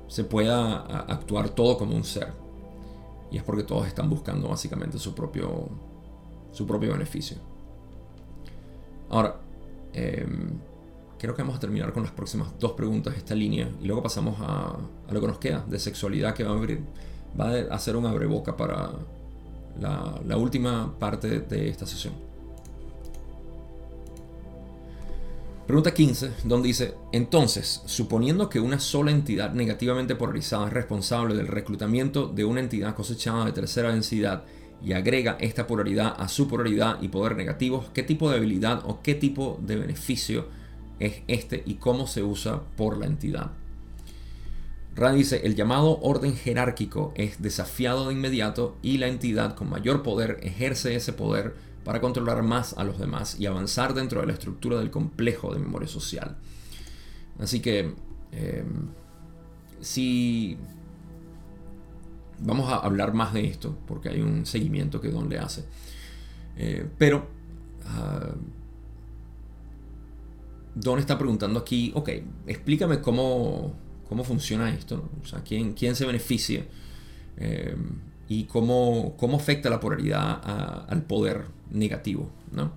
se pueda actuar todo como un ser. Y es porque todos están buscando básicamente su propio, su propio beneficio. Ahora, em, creo que vamos a terminar con las próximas dos preguntas de esta línea y luego pasamos a, a lo que nos queda de sexualidad que va a abrir va a hacer un abreboca para la, última parte de esta sesión. Pregunta 15, donde dice, entonces, suponiendo que una sola entidad negativamente polarizada es responsable del reclutamiento de una entidad cosechada de tercera densidad y agrega esta polaridad a su polaridad y poder negativos, ¿qué tipo de habilidad o qué tipo de beneficio es este y cómo se usa por la entidad. Rand dice, el llamado orden jerárquico es desafiado de inmediato y la entidad con mayor poder ejerce ese poder para controlar más a los demás y avanzar dentro de la estructura del complejo de memoria social. Así que, em, si vamos a hablar más de esto, porque hay un seguimiento que Don le hace. Eh, pero ah, Don está preguntando aquí, ok, explícame cómo, cómo funciona esto, o sea, ¿quién, quién se beneficia eh, y cómo, cómo, afecta la polaridad al poder negativo. ¿no?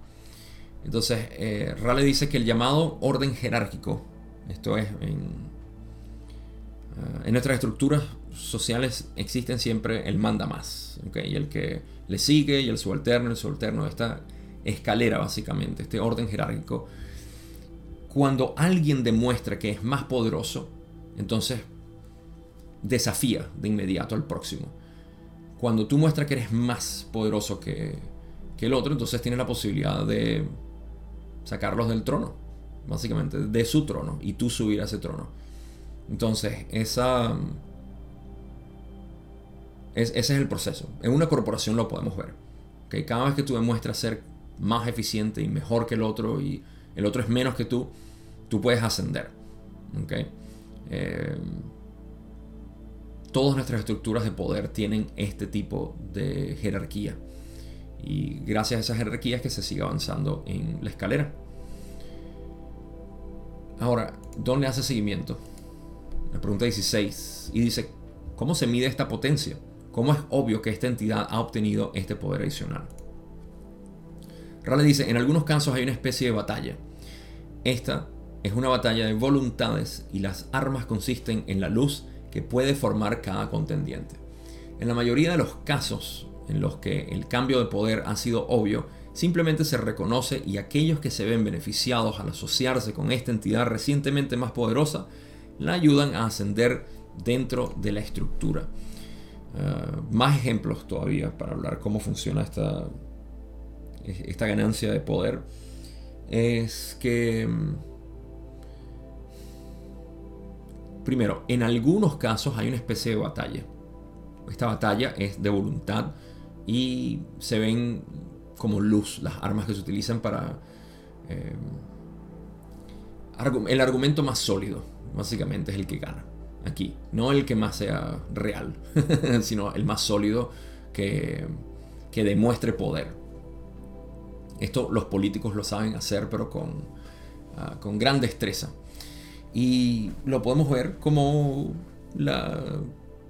Entonces, eh, Raleigh dice que el llamado orden jerárquico, esto es, en, en nuestras estructuras sociales existen siempre el manda más, ¿okay? y el que le sigue y el subalterno, el subalterno, esta escalera básicamente, este orden jerárquico cuando alguien demuestra que es más poderoso, entonces desafía de inmediato al próximo. Cuando tú muestras que eres más poderoso que, el otro, entonces tienes la posibilidad de sacarlos del trono, básicamente, de su trono, y tú subir a ese trono. Entonces, esa, ese es el proceso. En una corporación lo podemos ver. que Cada vez que tú demuestras ser más eficiente y mejor que el otro y el otro es menos que tú, tú puedes ascender. Eh, todas nuestras estructuras de poder tienen este tipo de jerarquía. Y gracias a esas jerarquías que se sigue avanzando en la escalera. Ahora, ¿dónde hace seguimiento? La pregunta 16. Y dice, ¿cómo se mide esta potencia? ¿Cómo es obvio que esta entidad ha obtenido este poder adicional? Rale dice, en algunos casos hay una especie de batalla. Esta es una batalla de voluntades y las armas consisten en la luz que puede formar cada contendiente. En la mayoría de los casos en los que el cambio de poder ha sido obvio, simplemente se reconoce y aquellos que se ven beneficiados al asociarse con esta entidad recientemente más poderosa, la ayudan a ascender dentro de la estructura. Ah, más ejemplos todavía para hablar cómo funciona esta, esta ganancia de poder es que mm, Primero, en algunos casos hay una especie de batalla. Esta batalla es de voluntad y se ven como luz las armas que se utilizan para... Eh, el argumento más sólido, básicamente, es el que gana. Aquí. No el que más sea real, sino el más sólido que, que demuestre poder. Esto los políticos lo saben hacer, pero con, ah, con gran destreza. Y lo podemos ver como la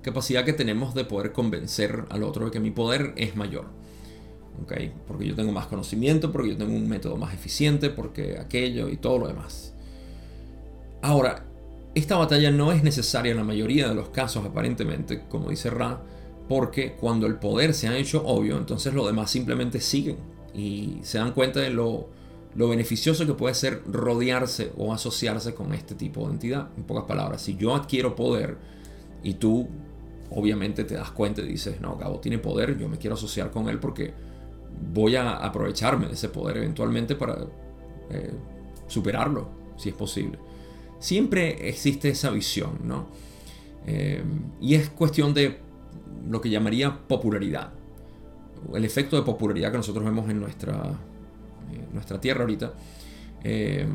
capacidad que tenemos de poder convencer al otro de que mi poder es mayor. ¿Okay? Porque yo tengo más conocimiento, porque yo tengo un método más eficiente, porque aquello y todo lo demás. Ahora, esta batalla no es necesaria en la mayoría de los casos, aparentemente, como dice Ra, porque cuando el poder se ha hecho obvio, entonces los demás simplemente siguen y se dan cuenta de lo lo beneficioso que puede ser rodearse o asociarse con este tipo de entidad. En pocas palabras, si yo adquiero poder y tú obviamente te das cuenta y dices, no, Gabo tiene poder, yo me quiero asociar con él porque voy a aprovecharme de ese poder eventualmente para eh, superarlo, si es posible. Siempre existe esa visión, ¿no? Eh, y es cuestión de lo que llamaría popularidad. El efecto de popularidad que nosotros vemos en nuestra nuestra tierra ahorita, eh,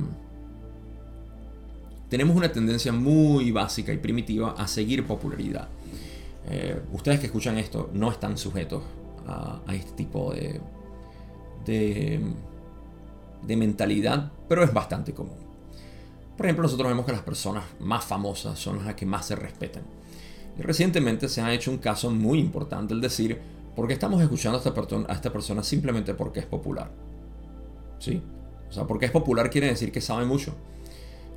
tenemos una tendencia muy básica y primitiva a seguir popularidad. Eh, ustedes que escuchan esto no están sujetos a, este tipo de, de, mentalidad, pero es bastante común. Por ejemplo, nosotros vemos que las personas más famosas son las que más se respetan. Y recientemente se ha hecho un caso muy importante, el decir, ¿por qué estamos escuchando a esta, a esta persona simplemente porque es popular? ¿sí? O sea, porque es popular quiere decir que sabe mucho.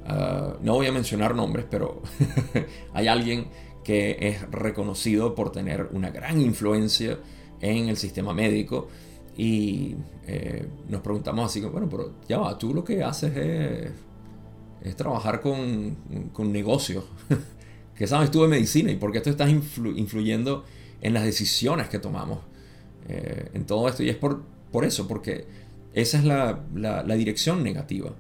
Ah, no voy a mencionar nombres, pero hay alguien que es reconocido por tener una gran influencia en el sistema médico y eh, nos preguntamos así, bueno, pero ya va, tú lo que haces es, es trabajar con, con negocios. ¿Qué sabes tú de medicina y por qué tú estás influyendo en las decisiones que tomamos eh, en todo esto? Y es por, por eso, porque esa es la, dirección negativa.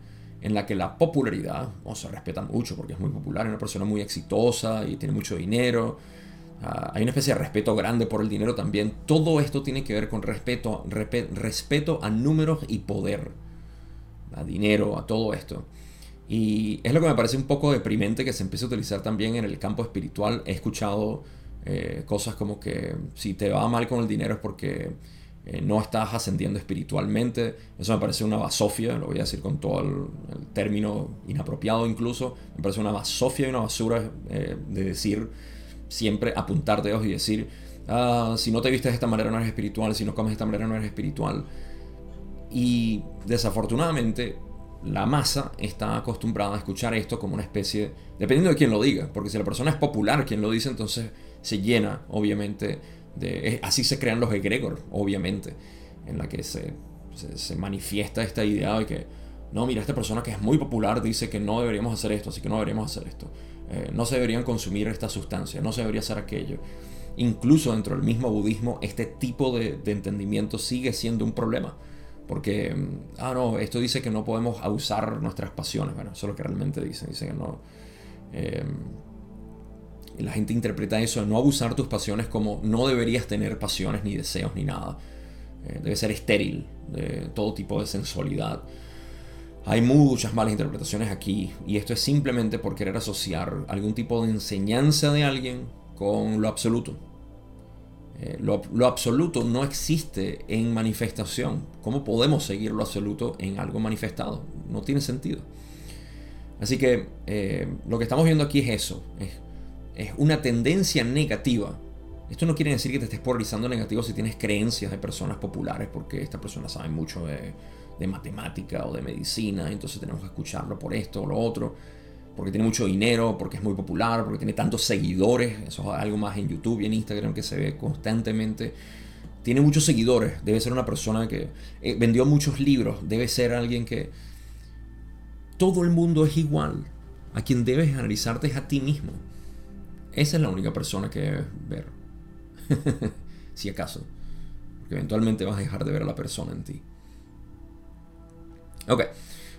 En la que la popularidad, o se respeta mucho porque es muy popular, es una persona muy exitosa y tiene mucho dinero, ah, hay una especie de respeto grande por el dinero también. Todo esto tiene que ver con respeto, respeto a números y poder, a dinero, a todo esto. Y es lo que me parece un poco deprimente que se empiece a utilizar también en el campo espiritual. He escuchado eh, cosas como que si te va mal con el dinero es porque eh, no estás ascendiendo espiritualmente. Eso me parece una basofia, lo voy a decir con todo el, término inapropiado incluso. Me parece una basofia y una basura eh, de decir siempre apuntar dedos y decir, ah, si no te vistes de esta manera no eres espiritual, si no comes de esta manera no eres espiritual. Y desafortunadamente la masa está acostumbrada a escuchar esto como una especie, dependiendo de quién lo diga, porque si la persona es popular quien lo dice, entonces se llena, obviamente, de... así se crean los egregor, obviamente, en la que se, se, manifiesta esta idea de que, no, mira, esta persona que es muy popular dice que no deberíamos hacer esto, así que no deberíamos hacer esto. Eh, no se deberían consumir esta sustancia, no se debería hacer aquello. Incluso dentro del mismo budismo, este tipo de, de entendimiento sigue siendo un problema porque, mm, ah, no, esto dice que no podemos abusar nuestras pasiones. Bueno, eso es lo que realmente dice. Dice que no. Em, la gente interpreta eso de no abusar tus pasiones como no deberías tener pasiones ni deseos ni nada. Eh, debe ser estéril de todo tipo de sensualidad. Hay muchas malas interpretaciones aquí y esto es simplemente por querer asociar algún tipo de enseñanza de alguien con lo absoluto. Eh, lo, absoluto no existe en manifestación. ¿Cómo podemos seguir lo absoluto en algo manifestado? No tiene sentido. Así que eh, lo que estamos viendo aquí es eso. Es, una tendencia negativa. Esto no quiere decir que te estés polarizando negativo si tienes creencias de personas populares, porque estas personas saben mucho de, de matemática o de medicina, entonces tenemos que escucharlo por esto o lo otro porque tiene mucho dinero, porque es muy popular, porque tiene tantos seguidores. Eso es algo más en YouTube y en Instagram que se ve constantemente. Tiene muchos seguidores. Debe ser una persona que eh, vendió muchos libros. Debe ser alguien que... Todo el mundo es igual. A quien debes analizarte es a ti mismo. Esa es la única persona que debes ver. si acaso. Porque eventualmente vas a dejar de ver a la persona en ti. Ok.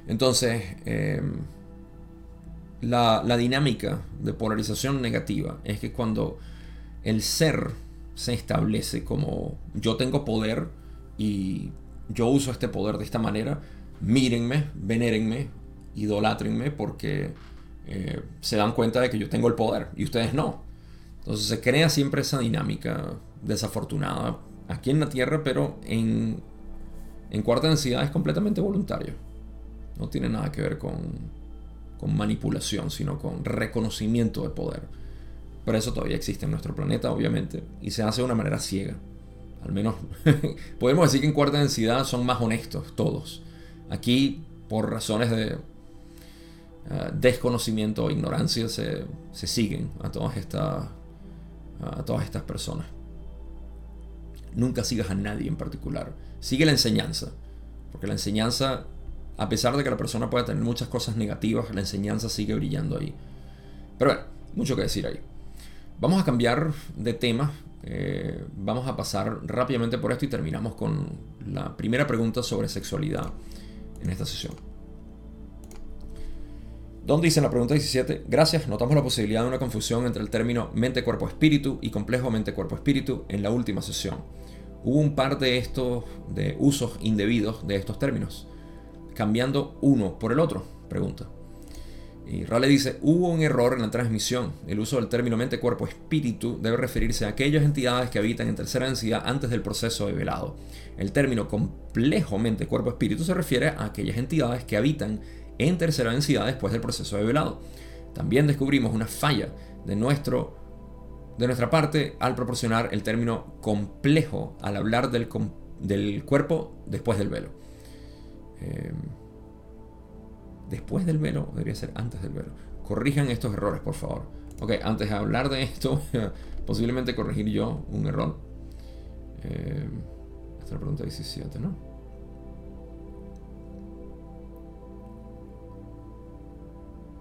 Entonces... Em, la, dinámica de polarización negativa es que cuando el ser se establece como yo tengo poder y yo uso este poder de esta manera, mírenme, venérenme, idolátrenme porque eh, se dan cuenta de que yo tengo el poder y ustedes no. Entonces se crea siempre esa dinámica desafortunada aquí en la Tierra, pero en, en cuarta densidad es completamente voluntario. No tiene nada que ver con, con manipulación, sino con reconocimiento de poder. Pero eso todavía existe en nuestro planeta, obviamente, y se hace de una manera ciega. Al menos podemos decir que en cuarta densidad son más honestos todos. Aquí, por razones de eh, desconocimiento o ignorancia, se, siguen a todas, estas, a todas estas personas. Nunca sigas a nadie en particular. Sigue la enseñanza, porque la enseñanza a pesar de que la persona pueda tener muchas cosas negativas, la enseñanza sigue brillando ahí. Pero bueno, mucho que decir ahí. Vamos a cambiar de tema. Eh, vamos a pasar rápidamente por esto y terminamos con la primera pregunta sobre sexualidad en esta sesión. Donde dice en la pregunta 17, gracias, notamos la posibilidad de una confusión entre el término mente-cuerpo-espíritu y complejo mente-cuerpo-espíritu en la última sesión. Hubo un par de estos de usos indebidos de estos términos cambiando uno por el otro? Pregunta. Y Rale dice, hubo un error en la transmisión. El uso del término mente, cuerpo, espíritu debe referirse a aquellas entidades que habitan en tercera densidad antes del proceso de velado. El término complejo mente, cuerpo, espíritu se refiere a aquellas entidades que habitan en tercera densidad después del proceso de velado. También descubrimos una falla de, nuestro, de nuestra parte al proporcionar el término complejo al hablar del, del cuerpo después del velo. Em, después del velo, debería ser antes del velo. Corrijan estos errores, por favor. Ok, antes de hablar de esto, posiblemente corregir yo un error. Eh, esta es la pregunta 17, ¿no?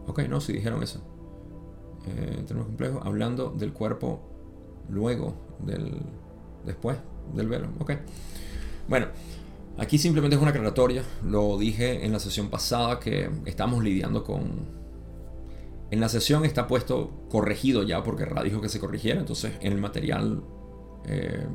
Ok, no, si dijeron eso. Eh, en términos complejos, hablando del cuerpo luego del. después del velo. Ok. Bueno, Aquí simplemente es una aclaratoria. Lo dije en la sesión pasada que estamos lidiando con... En la sesión está puesto corregido ya porque Ra dijo que se corrigiera. Entonces en el material, eh,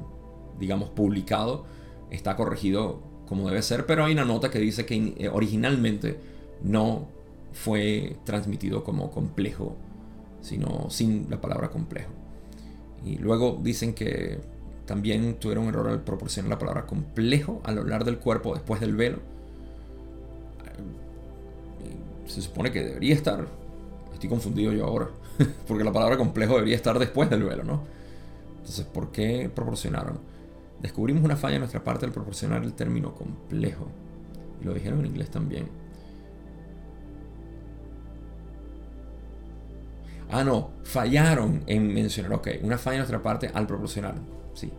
digamos, publicado está corregido como debe ser. Pero hay una nota que dice que eh, originalmente no fue transmitido como complejo, sino sin la palabra complejo. Y luego dicen que también tuvieron error al proporcionar la palabra complejo al hablar del cuerpo después del velo. Se supone que debería estar. Estoy confundido yo ahora. Porque la palabra complejo debería estar después del velo, ¿no? Entonces, ¿por qué proporcionaron? Descubrimos una falla en nuestra parte al proporcionar el término complejo. Y lo dijeron en inglés también. Ah, no, fallaron en mencionar, ok, una falla en nuestra parte al proporcionar. Sí.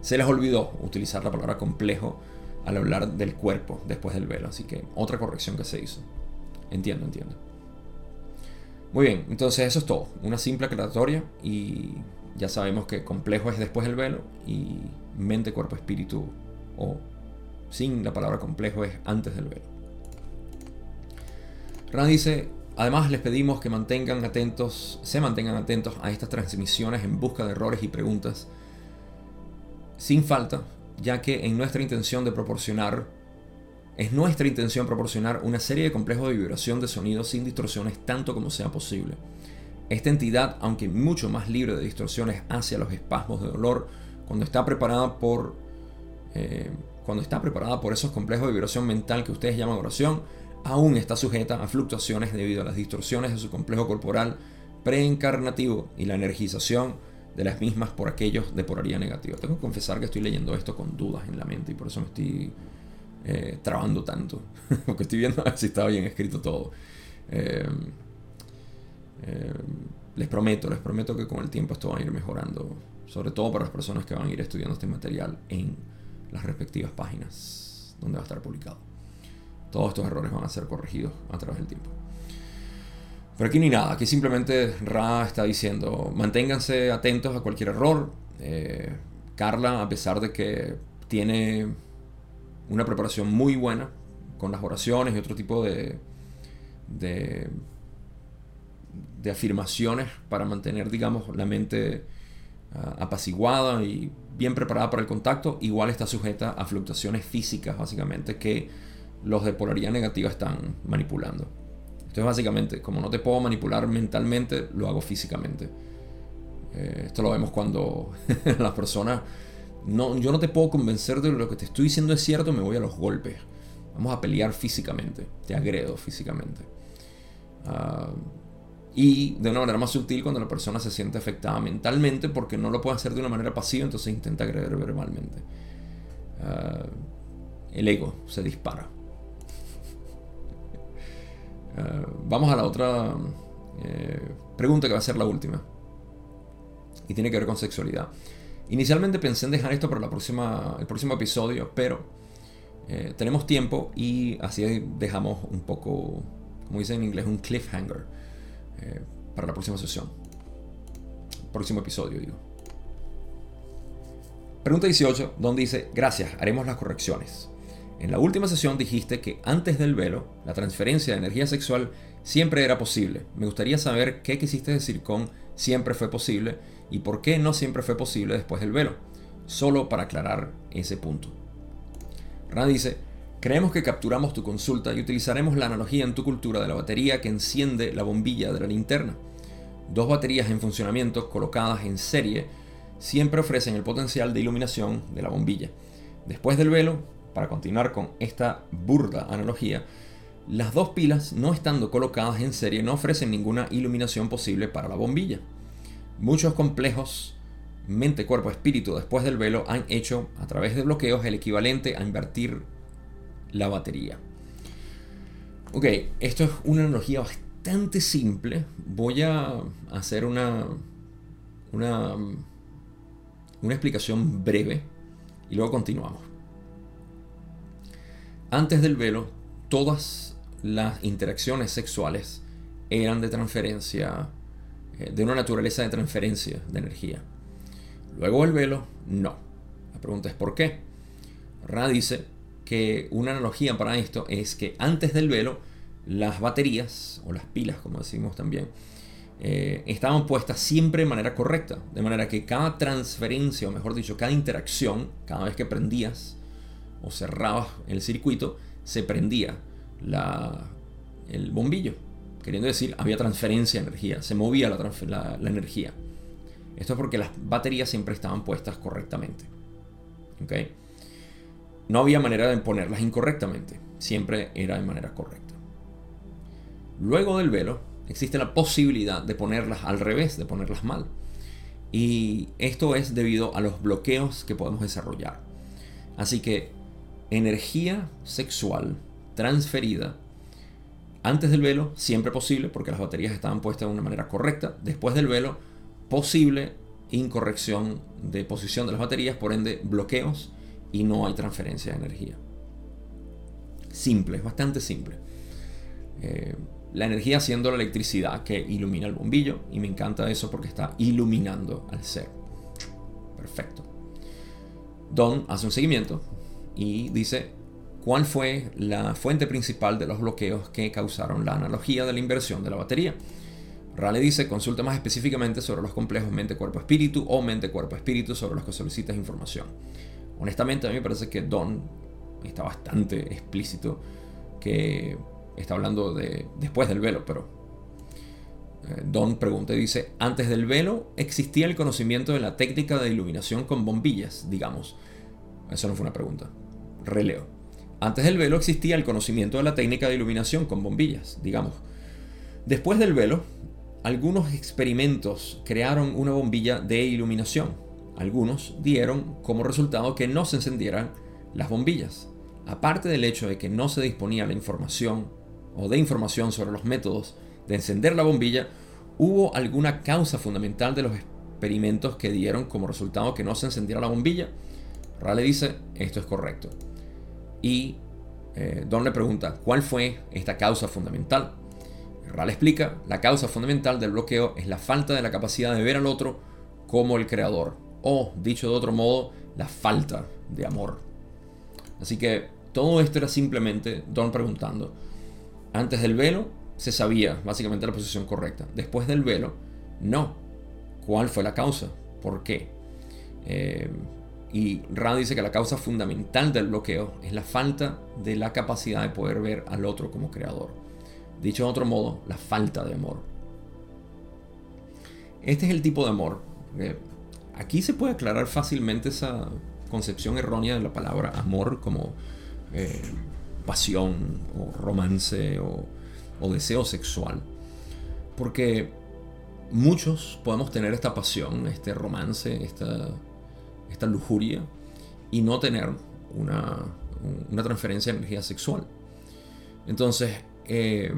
Se les olvidó utilizar la palabra complejo al hablar del cuerpo después del velo. Así que otra corrección que se hizo. Entiendo, entiendo. Muy bien, entonces eso es todo. Una simple aclaratoria y ya sabemos que complejo es después del velo y mente, cuerpo, espíritu o sin la palabra complejo es antes del velo. Rana dice, además les pedimos que mantengan atentos, se mantengan atentos a estas transmisiones en busca de errores y preguntas sin falta, ya que en nuestra intención de proporcionar, es nuestra intención proporcionar una serie de complejos de vibración de sonido sin distorsiones tanto como sea posible. Esta entidad, aunque mucho más libre de distorsiones hacia los espasmos de dolor, cuando está preparada por eh, cuando está preparada por esos complejos de vibración mental que ustedes llaman oración, aún está sujeta a fluctuaciones debido a las distorsiones de su complejo corporal preencarnativo y la energización de las mismas por aquellos de polaridad negativa. Tengo que confesar que estoy leyendo esto con dudas en la mente y por eso me estoy eh, trabando tanto, porque estoy viendo si está bien escrito todo. Eh, eh, les prometo, les prometo que con el tiempo esto va a ir mejorando, sobre todo para las personas que van a ir estudiando este material en las respectivas páginas donde va a estar publicado. Todos estos errores van a ser corregidos a través del tiempo. Pero aquí ni nada, aquí simplemente Ra está diciendo, manténganse atentos a cualquier error. Eh, Carla, a pesar de que tiene una preparación muy buena con las oraciones y otro tipo de, de, afirmaciones para mantener, digamos, la mente ah, apaciguada y bien preparada para el contacto, igual está sujeta a fluctuaciones físicas, básicamente, que los de polaridad negativa están manipulando. Entonces básicamente, como no te puedo manipular mentalmente, lo hago físicamente. Eh, esto lo vemos cuando las personas... No, yo no te puedo convencer de lo que te estoy diciendo es cierto, me voy a los golpes. Vamos a pelear físicamente, te agredo físicamente. Ah, y de una manera más sutil cuando la persona se siente afectada mentalmente porque no lo puede hacer de una manera pasiva, entonces intenta agredir verbalmente. Ah, el ego se dispara. Eh, vamos a la otra eh, pregunta que va a ser la última. Y tiene que ver con sexualidad. Inicialmente pensé en dejar esto para la próxima, el próximo episodio, pero eh, tenemos tiempo y así dejamos un poco, como dicen en inglés, un cliffhanger para la próxima sesión. Próximo episodio, digo. Pregunta 18, donde dice, gracias, haremos las correcciones. En la última sesión dijiste que antes del velo, la transferencia de energía sexual siempre era posible. Me gustaría saber qué quisiste decir con siempre fue posible y por qué no siempre fue posible después del velo. Solo para aclarar ese punto. Rana dice, creemos que capturamos tu consulta y utilizaremos la analogía en tu cultura de la batería que enciende la bombilla de la linterna. Dos baterías en funcionamiento colocadas en serie siempre ofrecen el potencial de iluminación de la bombilla. Después del velo, para continuar con esta burda analogía, las dos pilas no estando colocadas en serie no ofrecen ninguna iluminación posible para la bombilla. Muchos complejos mente, cuerpo, espíritu después del velo han hecho a través de bloqueos el equivalente a invertir la batería. Ok, esto es una analogía bastante simple. Voy a hacer una, una, una explicación breve y luego continuamos. Antes del velo, todas las interacciones sexuales eran de transferencia, eh, de una naturaleza de transferencia de energía. Luego el velo, no. La pregunta es ¿por qué? Ra dice, que una analogía para esto es que antes del velo, las baterías, o las pilas como decimos también, eh, estaban puestas siempre de manera correcta. De manera que cada transferencia, o mejor dicho, cada interacción, cada vez que prendías o cerrabas el circuito, se prendía la, el bombillo. Queriendo decir, había transferencia de energía, se movía la, la, energía. Esto es porque las baterías siempre estaban puestas correctamente. ¿Okay? No había manera de ponerlas incorrectamente, siempre era de manera correcta. Luego del velo, existe la posibilidad de ponerlas al revés, de ponerlas mal. Y esto es debido a los bloqueos que podemos desarrollar. Así que energía sexual transferida antes del velo, siempre posible, porque las baterías estaban puestas de una manera correcta. Después del velo, posible incorrección de posición de las baterías, por ende bloqueos y no hay transferencia de energía. Simple, es bastante simple. Eh, la energía siendo la electricidad que ilumina el bombillo y me encanta eso porque está iluminando al ser. Perfecto. Don hace un seguimiento y dice cuál fue la fuente principal de los bloqueos que causaron la analogía de la inversión de la batería. Rale dice, consulta más específicamente sobre los complejos mente-cuerpo-espíritu o mente-cuerpo-espíritu sobre los que solicitas información. Honestamente, a mí me parece que Don está bastante explícito que está hablando de después del velo, pero eh, Don pregunta y dice, antes del velo existía el conocimiento de la técnica de iluminación con bombillas, digamos. Eso no fue una pregunta. Releo. Antes del velo existía el conocimiento de la técnica de iluminación con bombillas, digamos. Después del velo, algunos experimentos crearon una bombilla de iluminación. Algunos dieron como resultado que no se encendieran las bombillas. Aparte del hecho de que no se disponía la información o de información sobre los métodos de encender la bombilla, hubo alguna causa fundamental de los experimentos que dieron como resultado que no se encendiera la bombilla. Rale dice, esto es correcto. Y eh, Don le pregunta, ¿cuál fue esta causa fundamental? Rale explica, la causa fundamental del bloqueo es la falta de la capacidad de ver al otro como el creador. O, dicho de otro modo, la falta de amor. Así que todo esto era simplemente Don preguntando, antes del velo se sabía básicamente la posición correcta. Después del velo, no. ¿Cuál fue la causa? ¿Por qué? Eh, y Ra dice que la causa fundamental del bloqueo es la falta de la capacidad de poder ver al otro como creador. Dicho de otro modo, la falta de amor. Este es el tipo de amor. aquí se puede aclarar fácilmente esa concepción errónea de la palabra amor como eh, pasión o romance o, deseo sexual. Porque muchos podemos tener esta pasión, este romance, esta, esta lujuria y no tener una, una, transferencia de energía sexual. Entonces, eh,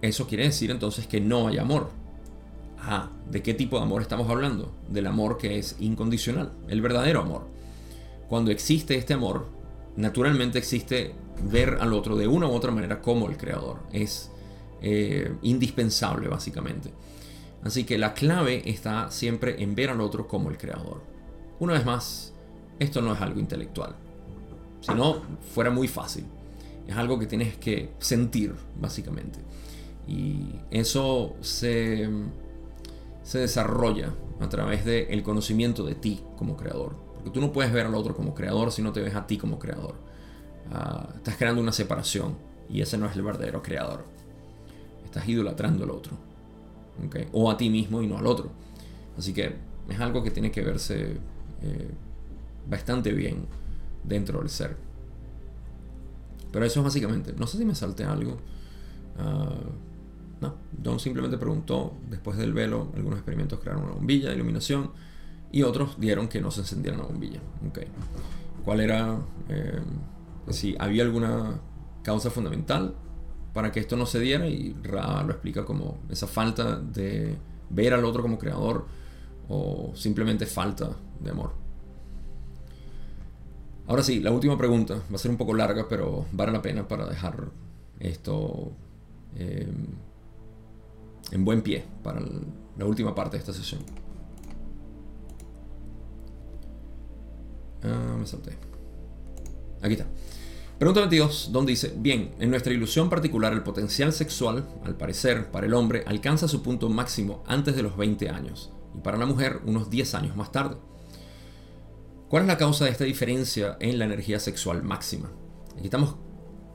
eso quiere decir entonces que no hay amor. Ah, ¿de qué tipo de amor estamos hablando? Del amor que es incondicional, el verdadero amor. Cuando existe este amor, naturalmente existe ver al otro de una u otra manera como el creador. Es eh, indispensable, básicamente. Así que la clave está siempre en ver al otro como el creador. Una vez más, esto no es algo intelectual. Si no, fuera muy fácil. Es algo que tienes que sentir, básicamente. Y eso se, se desarrolla a través del conocimiento de ti como creador. Porque tú no puedes ver al otro como creador si no te ves a ti como creador. Ah, estás creando una separación y ese no es el verdadero creador. Estás idolatrando al otro. O a ti mismo y no al otro. Así que es algo que tiene que verse eh, bastante bien dentro del ser. Pero eso es básicamente. No sé si me salté algo. Ah, no, Don simplemente preguntó, después del velo, algunos experimentos crearon una bombilla de iluminación y otros dieron que no se encendiera una bombilla. Okay. ¿Cuál era, eh, si había alguna causa fundamental para que esto no se diera? Y Ra lo explica como esa falta de ver al otro como creador o simplemente falta de amor. Ahora sí, la última pregunta va a ser un poco larga, pero vale la pena para dejar esto eh, en buen pie para la última parte de esta sesión. Ah, me salté. Aquí está. Pregunta 22, donde dice, bien, en nuestra ilusión particular el potencial sexual, al parecer, para el hombre, alcanza su punto máximo antes de los 20 años y para la mujer unos 10 años más tarde. ¿Cuál es la causa de esta diferencia en la energía sexual máxima? Aquí estamos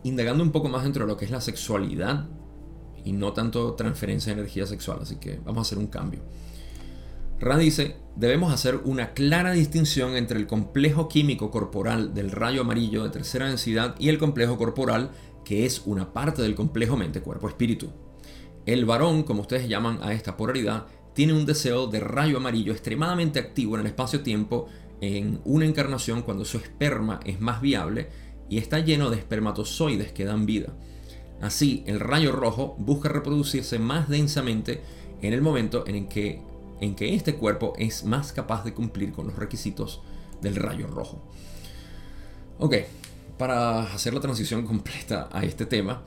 indagando un poco más dentro de lo que es la sexualidad y no tanto transferencia de energía sexual, así que vamos a hacer un cambio. Ra dice, debemos hacer una clara distinción entre el complejo químico corporal del rayo amarillo de tercera densidad y el complejo corporal, que es una parte del complejo mente-cuerpo-espíritu. El varón, como ustedes llaman a esta polaridad, tiene un deseo de rayo amarillo extremadamente activo en el espacio-tiempo en una encarnación cuando su esperma es más viable y está lleno de espermatozoides que dan vida. Así, el rayo rojo busca reproducirse más densamente en el momento en que, en que este cuerpo es más capaz de cumplir con los requisitos del rayo rojo. Ok, para hacer la transición completa a este tema,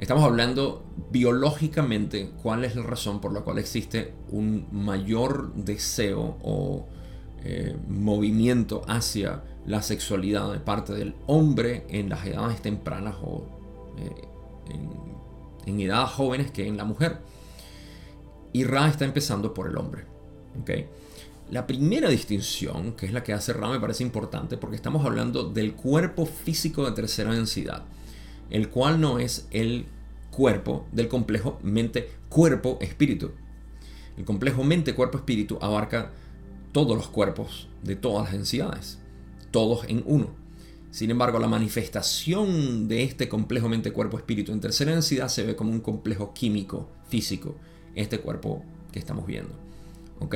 estamos hablando biológicamente cuál es la razón por la cual existe un mayor deseo o eh, movimiento hacia la sexualidad de parte del hombre en las edades tempranas o eh, en, edades jóvenes que en la mujer. Y Ra está empezando por el hombre. La primera distinción, que es la que hace Ra, me parece importante porque estamos hablando del cuerpo físico de tercera densidad, el cual no es el cuerpo del complejo mente-cuerpo-espíritu. El complejo mente-cuerpo-espíritu abarca todos los cuerpos de todas las densidades, todos en uno. Sin embargo, la manifestación de este complejo mente-cuerpo-espíritu en tercera densidad se ve como un complejo químico, físico, este cuerpo que estamos viendo. ¿Ok?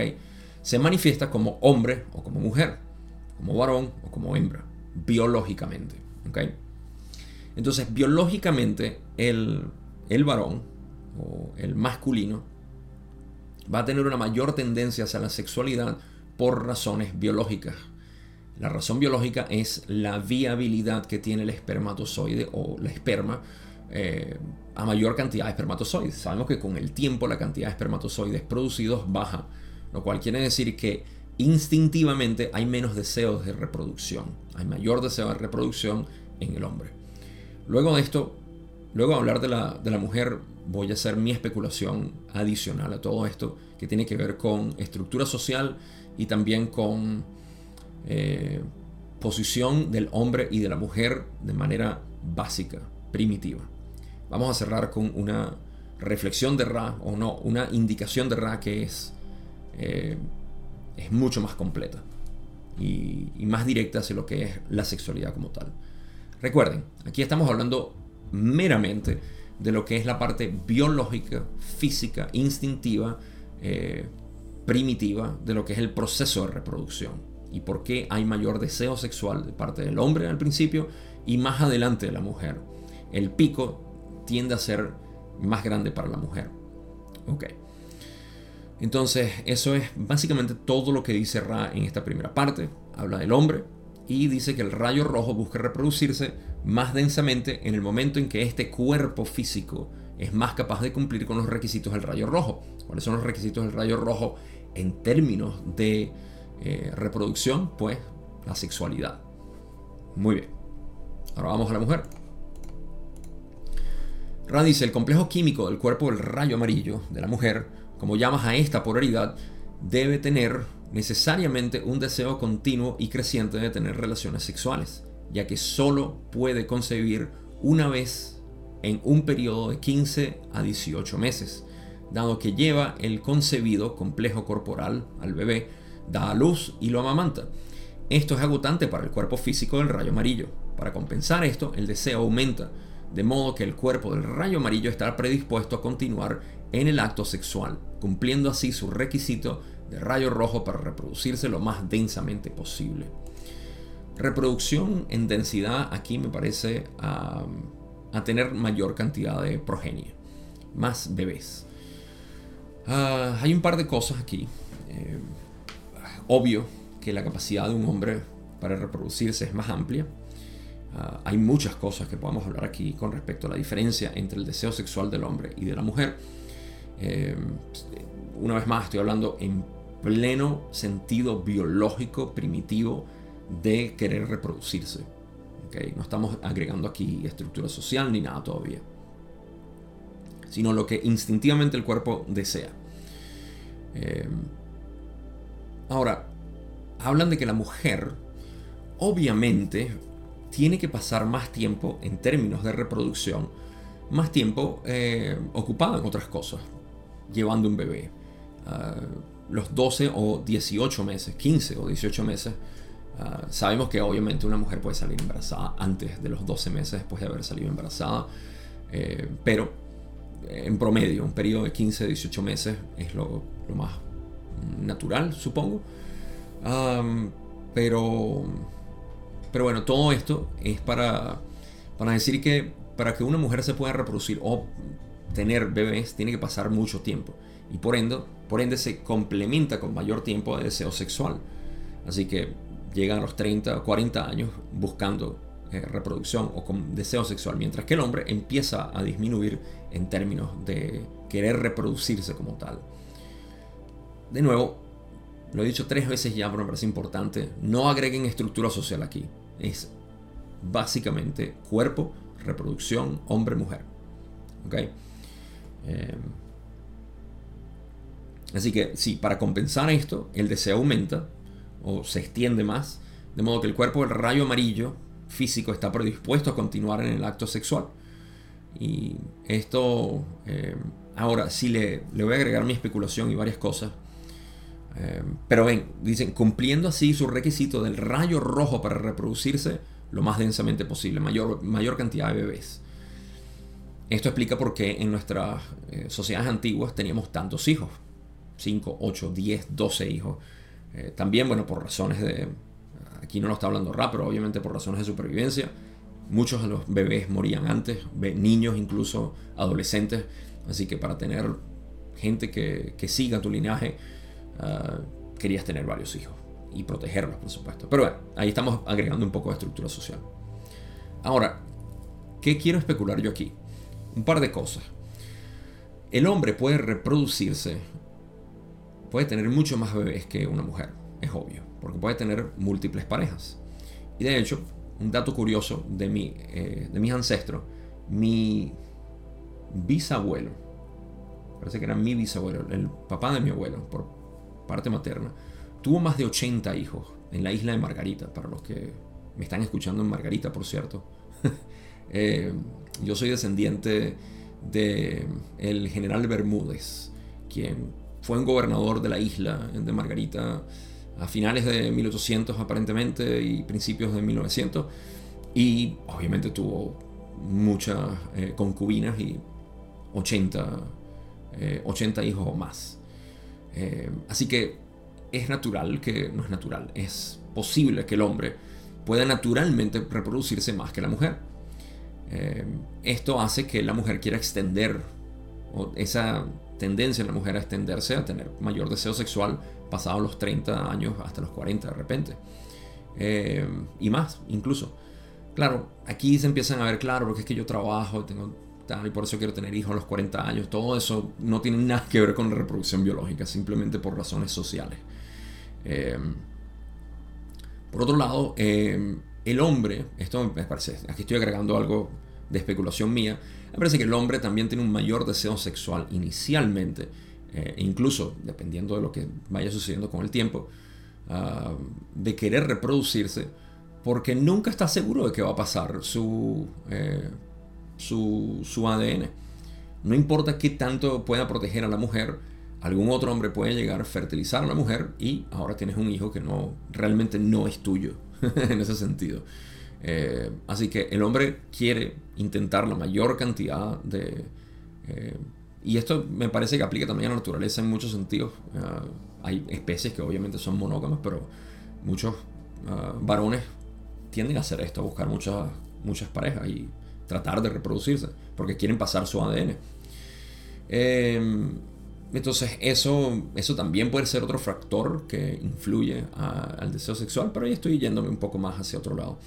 Se manifiesta como hombre o como mujer, como varón o como hembra, biológicamente. ¿Ok? Entonces, biológicamente, el, el varón o el masculino va a tener una mayor tendencia hacia la sexualidad por razones biológicas. La razón biológica es la viabilidad que tiene el espermatozoide o la esperma eh, a mayor cantidad de espermatozoides. Sabemos que con el tiempo la cantidad de espermatozoides producidos baja, lo cual quiere decir que instintivamente hay menos deseos de reproducción, hay mayor deseo de reproducción en el hombre. Luego de esto, luego de hablar de la, de la mujer, voy a hacer mi especulación adicional a todo esto que tiene que ver con estructura social y también con eh, posición del hombre y de la mujer de manera básica, primitiva. Vamos a cerrar con una reflexión de Ra, o no, una indicación de Ra que es, eh, es mucho más completa y, más directa hacia lo que es la sexualidad como tal. Recuerden, aquí estamos hablando meramente de lo que es la parte biológica, física, instintiva, eh, primitiva de lo que es el proceso de reproducción y por qué hay mayor deseo sexual de parte del hombre al principio y más adelante de la mujer. El pico tiende a ser más grande para la mujer. Ok. Entonces, eso es básicamente todo lo que dice Ra en esta primera parte. Habla del hombre y dice que el rayo rojo busca reproducirse más densamente en el momento en que este cuerpo físico es más capaz de cumplir con los requisitos del rayo rojo. ¿Cuáles son los requisitos del rayo rojo en términos de eh, reproducción, pues la sexualidad. Muy bien. Ahora vamos a la mujer. Rand dice, el complejo químico del cuerpo del rayo amarillo de la mujer, como llamas a esta polaridad, debe tener necesariamente un deseo continuo y creciente de tener relaciones sexuales, ya que solo puede concebir una vez en un periodo de 15 a 18 meses, dado que lleva el concebido complejo corporal al bebé da a luz y lo amamanta. Esto es agotante para el cuerpo físico del rayo amarillo. Para compensar esto, el deseo aumenta, de modo que el cuerpo del rayo amarillo está predispuesto a continuar en el acto sexual, cumpliendo así su requisito de rayo rojo para reproducirse lo más densamente posible. Reproducción en densidad aquí me parece a, tener mayor cantidad de progenie, más bebés. Ah, hay un par de cosas aquí. Eh, obvio que la capacidad de un hombre para reproducirse es más amplia. Ah, hay muchas cosas que podemos hablar aquí con respecto a la diferencia entre el deseo sexual del hombre y de la mujer. Eh, una vez más, estoy hablando en pleno sentido biológico primitivo de querer reproducirse. No estamos agregando aquí estructura social ni nada todavía. Sino lo que instintivamente el cuerpo desea. Eh, ahora, hablan de que la mujer, obviamente, tiene que pasar más tiempo en términos de reproducción, más tiempo eh, ocupada en otras cosas, llevando un bebé. Ah, los 12 o 18 meses, 15 o 18 meses, ah, sabemos que obviamente una mujer puede salir embarazada antes de los 12 meses después de haber salido embarazada, eh, pero en promedio, un periodo de 15 a 18 meses es lo, más natural, supongo. pero, pero bueno, todo esto es para, para decir que para que una mujer se pueda reproducir o tener bebés tiene que pasar mucho tiempo y por ende, por ende se complementa con mayor tiempo de deseo sexual. Así que llegan a los 30 o 40 años buscando eh, reproducción o con deseo sexual, mientras que el hombre empieza a disminuir en términos de querer reproducirse como tal. De nuevo, lo he dicho tres veces ya, pero me parece importante, no agreguen estructura social aquí. Es básicamente cuerpo, reproducción, hombre-mujer. Eh, así que sí, para compensar esto, el deseo aumenta o se extiende más, de modo que el cuerpo del rayo amarillo físico está predispuesto a continuar en el acto sexual. Y esto, eh, ahora sí le, le, voy a agregar mi especulación y varias cosas. Eh, pero ven, dicen, cumpliendo así su requisito del rayo rojo para reproducirse lo más densamente posible, mayor, mayor cantidad de bebés. Esto explica por qué en nuestras eh, sociedades antiguas teníamos tantos hijos. 5, 8, 10, 12 hijos. también, bueno, por razones de, Aquí no lo está hablando rap, pero obviamente por razones de supervivencia. Muchos de los bebés morían antes, niños incluso, adolescentes. Así que para tener gente que, siga tu linaje, ah, querías tener varios hijos y protegerlos, por supuesto. Pero bueno, ahí estamos agregando un poco de estructura social. Ahora, ¿qué quiero especular yo aquí? Un par de cosas. El hombre puede reproducirse, puede tener mucho más bebés que una mujer, es obvio porque puede tener múltiples parejas. Y de hecho, un dato curioso de, mi, eh, de mis ancestros, mi bisabuelo, parece que era mi bisabuelo, el papá de mi abuelo, por parte materna, tuvo más de 80 hijos en la isla de Margarita, para los que me están escuchando en Margarita, por cierto. Eh, yo soy descendiente de el general Bermúdez, quien fue un gobernador de la isla de Margarita a finales de 1800 aparentemente y principios de 1900 y obviamente tuvo muchas eh, concubinas y 80, 80 eh, hijos o más. Eh, así que es natural que, no es natural, es posible que el hombre pueda naturalmente reproducirse más que la mujer. esto hace que la mujer quiera extender esa tendencia en la mujer a extenderse, a tener mayor deseo sexual pasados los 30 años hasta los 40 de repente. Eh, y más, incluso. Claro, aquí se empiezan a ver, claro, porque es que yo trabajo, tengo tal, y por eso quiero tener hijos a los 40 años. Todo eso no tiene nada que ver con la reproducción biológica, simplemente por razones sociales. Eh, por otro lado, eh, el hombre, esto me parece, aquí estoy agregando algo de especulación mía, me parece que el hombre también tiene un mayor deseo sexual inicialmente, eh, e incluso dependiendo de lo que vaya sucediendo con el tiempo, ah, de querer reproducirse, porque nunca está seguro de que va a pasar su, eh, su, ADN. No importa qué tanto pueda proteger a la mujer, algún otro hombre puede llegar a fertilizar a la mujer y ahora tienes un hijo que no realmente no es tuyo en ese sentido. Eh, así que el hombre quiere intentar la mayor cantidad de... Eh, y esto me parece que aplica también a la naturaleza en muchos sentidos. Eh, hay especies que obviamente son monógamas, pero muchos varones tienden a hacer esto, a buscar muchas, muchas parejas y tratar de reproducirse, porque quieren pasar su ADN. entonces eso, eso también puede ser otro factor que influye al deseo sexual, pero ahí estoy yéndome un poco más hacia otro lado.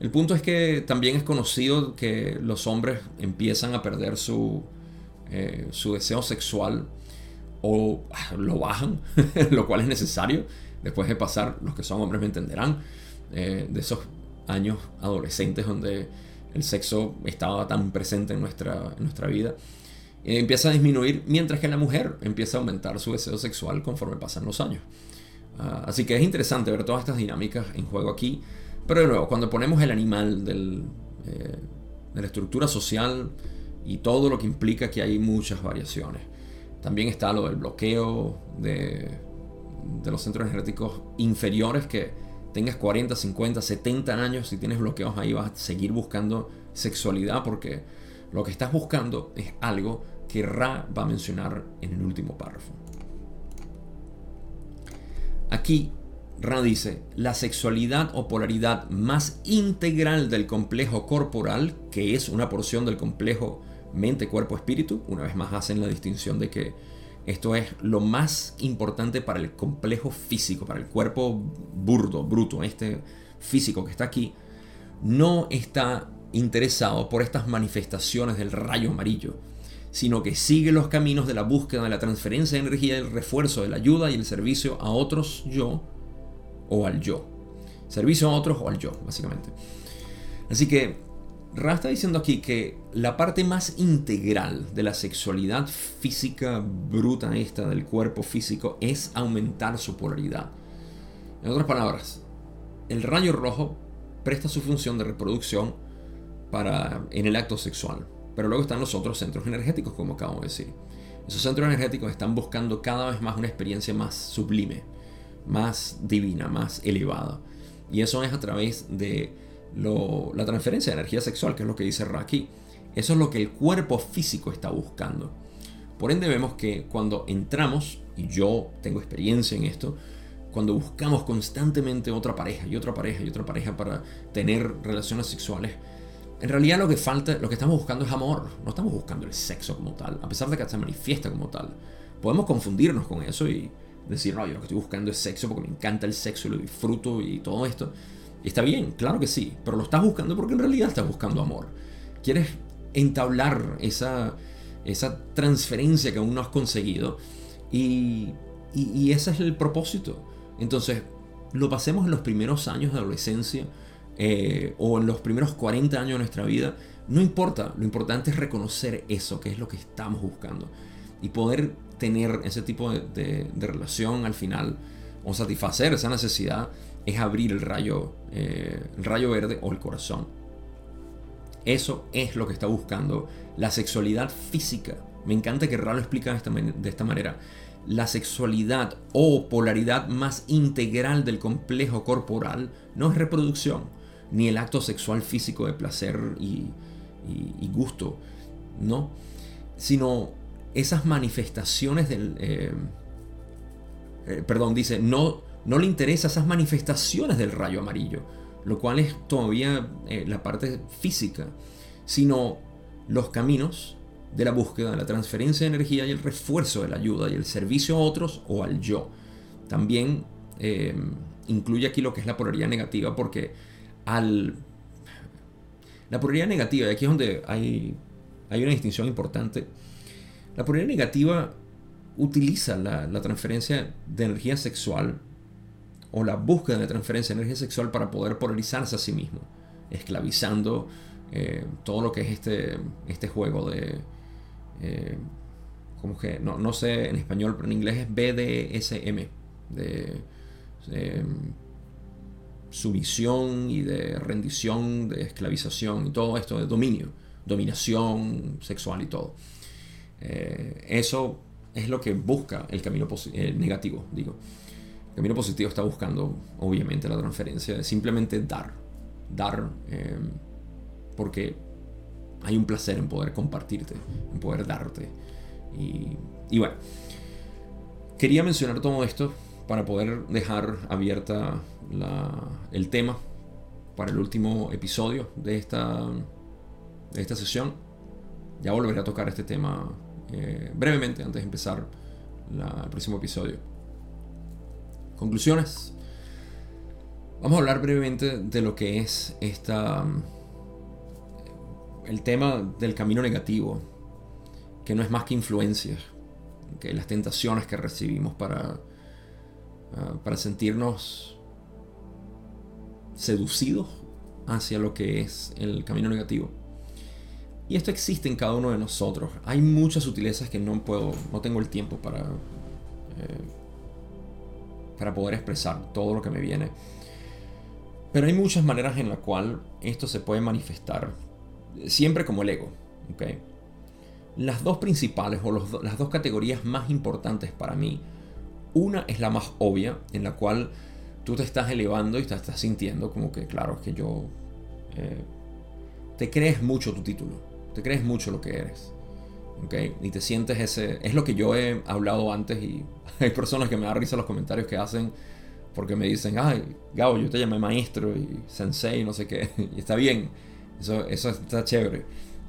El punto es que también es conocido que los hombres empiezan a perder su, eh, su deseo sexual o ah, lo bajan, lo cual es necesario. Después de pasar, los que son hombres me entenderán, eh, de esos años adolescentes donde el sexo estaba tan presente en nuestra, en nuestra vida, eh, empieza a disminuir mientras que la mujer empieza a aumentar su deseo sexual conforme pasan los años. Ah, así que es interesante ver todas estas dinámicas en juego aquí. Pero de nuevo, cuando ponemos el animal del, eh, de la estructura social y todo lo que implica que hay muchas variaciones. También está lo del bloqueo de, de los centros energéticos inferiores que tengas 40, 50, 70 años, si tienes bloqueos ahí vas a seguir buscando sexualidad porque lo que estás buscando es algo que Ra va a mencionar en el último párrafo. Aquí Ra dice, la sexualidad o polaridad más integral del complejo corporal, que es una porción del complejo mente, cuerpo, espíritu, una vez más hacen la distinción de que esto es lo más importante para el complejo físico, para el cuerpo burdo, bruto, este físico que está aquí, no está interesado por estas manifestaciones del rayo amarillo, sino que sigue los caminos de la búsqueda de la transferencia de energía, el refuerzo de la ayuda y el servicio a otros yo o al yo. Servicio a otros o al yo, básicamente. Así que Ra está diciendo aquí que la parte más integral de la sexualidad física bruta esta del cuerpo físico es aumentar su polaridad. En otras palabras, el rayo rojo presta su función de reproducción para, en el acto sexual, pero luego están los otros centros energéticos, como acabo de decir. Esos centros energéticos están buscando cada vez más una experiencia más sublime, más divina, más elevada. Y eso es a través de la transferencia de energía sexual, que es lo que dice Raki. Eso es lo que el cuerpo físico está buscando. Por ende vemos que cuando entramos, y yo tengo experiencia en esto, cuando buscamos constantemente otra pareja y otra pareja y otra pareja para tener relaciones sexuales, en realidad lo que falta, lo que estamos buscando es amor, no estamos buscando el sexo como tal, a pesar de que se manifiesta como tal. Podemos confundirnos con eso y decir, no, yo lo que estoy buscando es sexo porque me encanta el sexo y lo disfruto y todo esto. Y está bien, claro que sí, pero lo estás buscando porque en realidad estás buscando amor. Quieres entablar esa, esa transferencia que aún no has conseguido y, y, ese es el propósito. Entonces, lo pasemos en los primeros años de adolescencia eh, o en los primeros 40 años de nuestra vida, no importa, lo importante es reconocer eso, que es lo que estamos buscando. Y poder tener ese tipo de, de relación al final o satisfacer esa necesidad es abrir el rayo, eh, rayo verde o el corazón. Eso es lo que está buscando la sexualidad física. Me encanta que Ra lo explica de esta, manera. La sexualidad o polaridad más integral del complejo corporal no es reproducción, ni el acto sexual físico de placer y, gusto, no, sino esas manifestaciones del... Eh, eh, perdón, dice, no no le interesa esas manifestaciones del rayo amarillo, lo cual es todavía eh, la parte física, sino los caminos de la búsqueda, la transferencia de energía y el refuerzo de la ayuda y el servicio a otros o al yo. También eh, incluye aquí lo que es la polaridad negativa, porque al... La polaridad negativa, y aquí es donde hay, hay una distinción importante, la polaridad negativa utiliza la, la transferencia de energía sexual o la búsqueda de transferencia de energía sexual para poder polarizarse a sí mismo, esclavizando eh, todo lo que es este, este juego de... Eh, como que, no, no, sé en español, pero en inglés es BDSM, de, de sumisión y de rendición, de esclavización y todo esto de dominio, dominación sexual y todo. Eh, eso es lo que busca el camino negativo, digo. Camino Positivo está buscando, obviamente, la transferencia de simplemente dar. Dar em, porque hay un placer en poder compartirte, en poder darte. Y, bueno, quería mencionar todo esto para poder dejar abierta el tema para el último episodio de esta, de esta sesión. Ya volveré a tocar este tema eh, brevemente antes de empezar el próximo episodio. Conclusiones. Vamos a hablar brevemente de lo que es esta el tema del camino negativo, que no es más que influencias, que las tentaciones que recibimos para, ah, para sentirnos seducidos hacia lo que es el camino negativo. Y esto existe en cada uno de nosotros. Hay muchas sutilezas que no puedo, no tengo el tiempo para, eh, para poder expresar todo lo que me viene. Pero hay muchas maneras en las cuales esto se puede manifestar, siempre como el ego. ¿okay? Las dos principales o las dos categorías más importantes para mí, una es la más obvia, en la cual tú te estás elevando y te estás sintiendo como que, claro, es que yo... Eh, te crees mucho tu título, te crees mucho lo que eres. ¿Okay? Y te sientes ese... Es lo que yo he hablado antes y hay personas que me dan risa los comentarios que hacen porque me dicen, ay, Gabo, yo te llamé maestro y sensei, no sé qué. Y está bien, eso, eso está chévere.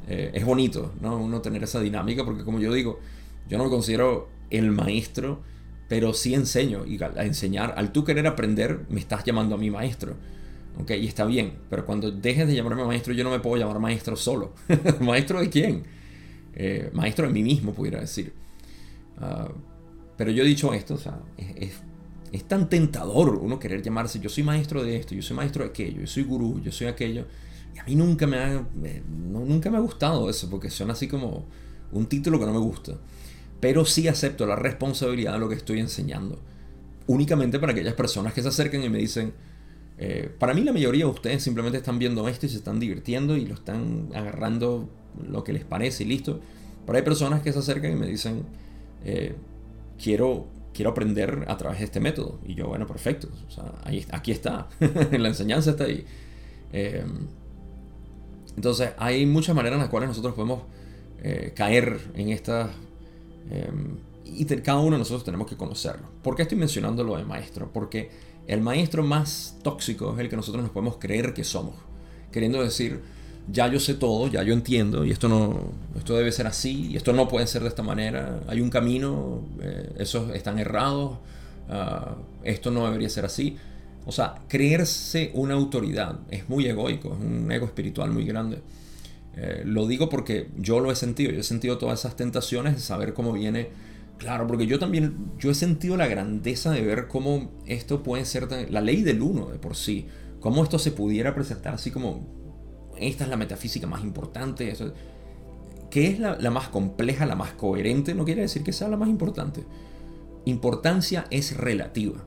Eh, es bonito, ¿no? Uno tener esa dinámica porque como yo digo, yo no me considero el maestro, pero sí enseño y a enseñar, al tú querer aprender, me estás llamando a mi maestro. ¿ok? Y está bien, pero cuando dejes de llamarme maestro, yo no me puedo llamar maestro solo. ¿Maestro de quién? Eh, maestro de mí mismo, pudiera decir. Ah, pero yo he dicho esto, o sea, es, tan tentador uno querer llamarse, yo soy maestro de esto, yo soy maestro de aquello, yo soy gurú, yo soy aquello. Y a mí nunca me ha, nunca me ha gustado eso, porque suena así como un título que no me gusta pero sí acepto la responsabilidad de lo que estoy enseñando. Únicamente para aquellas personas que se acercan y me dicen, eh, para mí la mayoría de ustedes simplemente están viendo esto y se están divirtiendo y lo están agarrando lo que les parece y listo. Pero hay personas que se acercan y me dicen, eh, quiero, quiero aprender a través de este método. Y yo, bueno, perfecto. aquí está. la enseñanza está ahí. Eh, entonces, hay muchas maneras en las cuales nosotros podemos caer en estas y cada uno de nosotros tenemos que conocerlo. ¿Por qué estoy mencionando lo de maestro? Porque el maestro más tóxico es el que nosotros nos podemos creer que somos. Queriendo decir, ya yo sé todo, ya yo entiendo, y esto no, esto debe ser así, y esto no puede ser de esta manera, hay un camino, eh, esos están errados, ah, esto no debería ser así. O sea, creerse una autoridad es muy egoico, es un ego espiritual muy grande. Eh, lo digo porque yo lo he sentido, yo he sentido todas esas tentaciones de saber cómo viene. Claro, porque yo también, yo he sentido la grandeza de ver cómo esto puede ser la ley del uno de por sí, cómo esto se pudiera presentar así como, esta es la metafísica más importante, eso, que es la, la más compleja, la más coherente, no quiere decir que sea la más importante. Importancia es relativa.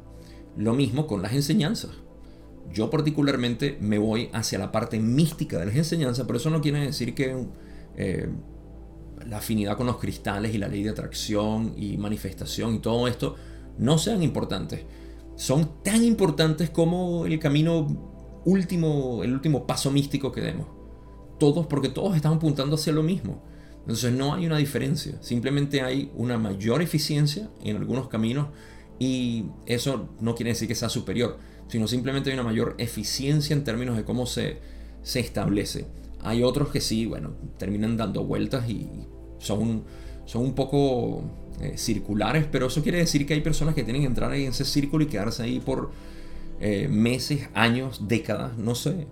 Lo mismo con las enseñanzas. Yo particularmente me voy hacia la parte mística de las enseñanzas, pero eso no quiere decir que eh, la afinidad con los cristales y la ley de atracción y manifestación y todo esto no sean importantes. Son tan importantes como el camino último, el último paso místico que demos. Todos, porque todos están apuntando hacia lo mismo. Entonces no hay una diferencia, simplemente hay una mayor eficiencia en algunos caminos y eso no quiere decir que sea superior sino simplemente hay una mayor eficiencia en términos de cómo se, se establece. Hay otros que sí, bueno, terminan dando vueltas y son, son un poco eh, circulares, pero eso quiere decir que hay personas que tienen que entrar ahí en ese círculo y quedarse ahí por eh, meses, años, décadas, no sé.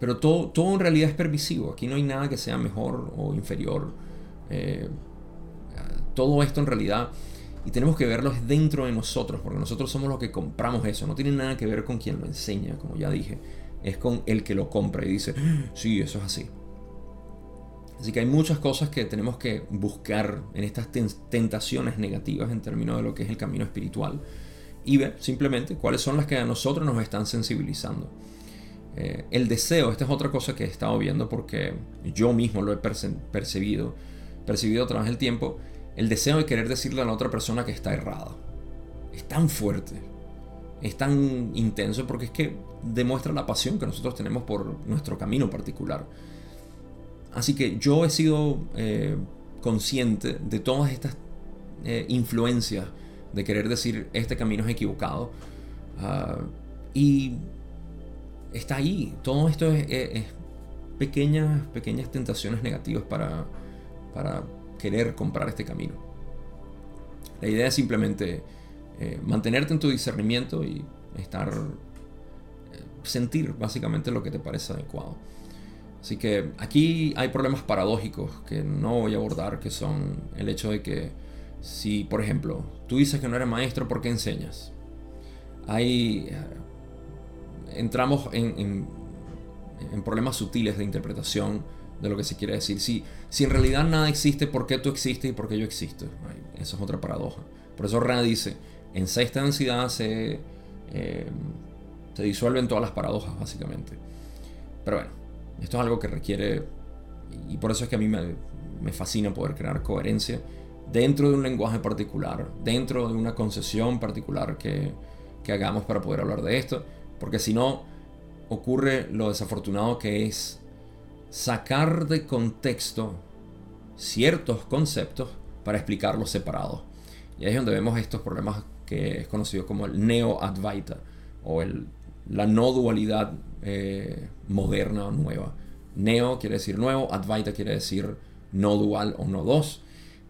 Pero todo, todo en realidad es permisivo. Aquí no hay nada que sea mejor o inferior. Eh, todo esto en realidad y tenemos que verlo dentro de nosotros, porque nosotros somos los que compramos eso. No tiene nada que ver con quien lo enseña, como ya dije. Es con el que lo compra y dice, sí, eso es así. Así que hay muchas cosas que tenemos que buscar en estas tentaciones negativas en términos de lo que es el camino espiritual. Y ver simplemente cuáles son las que a nosotros nos están sensibilizando. Eh, el deseo, esta es otra cosa que he estado viendo porque yo mismo lo he percibido, percibido a través del tiempo el deseo de querer decirle a la otra persona que está errada. Es tan fuerte, es tan intenso porque es que demuestra la pasión que nosotros tenemos por nuestro camino particular. Así que yo he sido eh, consciente de todas estas eh, influencias de querer decir este camino es equivocado. Ah, y está ahí. Todo esto es, pequeñas, pequeñas tentaciones negativas para, para querer comprar este camino. La idea es simplemente eh, mantenerte en tu discernimiento y estar, sentir básicamente lo que te parece adecuado. Así que aquí hay problemas paradójicos que no voy a abordar, que son el hecho de que si, por ejemplo, tú dices que no eres maestro, ¿por qué enseñas? Ahí eh, entramos en, problemas sutiles de interpretación de lo que se quiere decir. Si, si en realidad nada existe, ¿por qué tú existes y por qué yo existo? Eso es otra paradoja. Por eso Rana dice, en sexta densidad se, eh, se disuelven todas las paradojas, básicamente. Pero bueno, esto es algo que requiere, y por eso es que a mí me, me fascina poder crear coherencia dentro de un lenguaje particular, dentro de una concesión particular que, que hagamos para poder hablar de esto, porque si no ocurre lo desafortunado que es sacar de contexto ciertos conceptos para explicarlos separados. Y ahí es donde vemos estos problemas que es conocido como el neo-advaita o el, la no dualidad eh, moderna o nueva. Neo quiere decir nuevo, Advaita quiere decir no dual o no dos.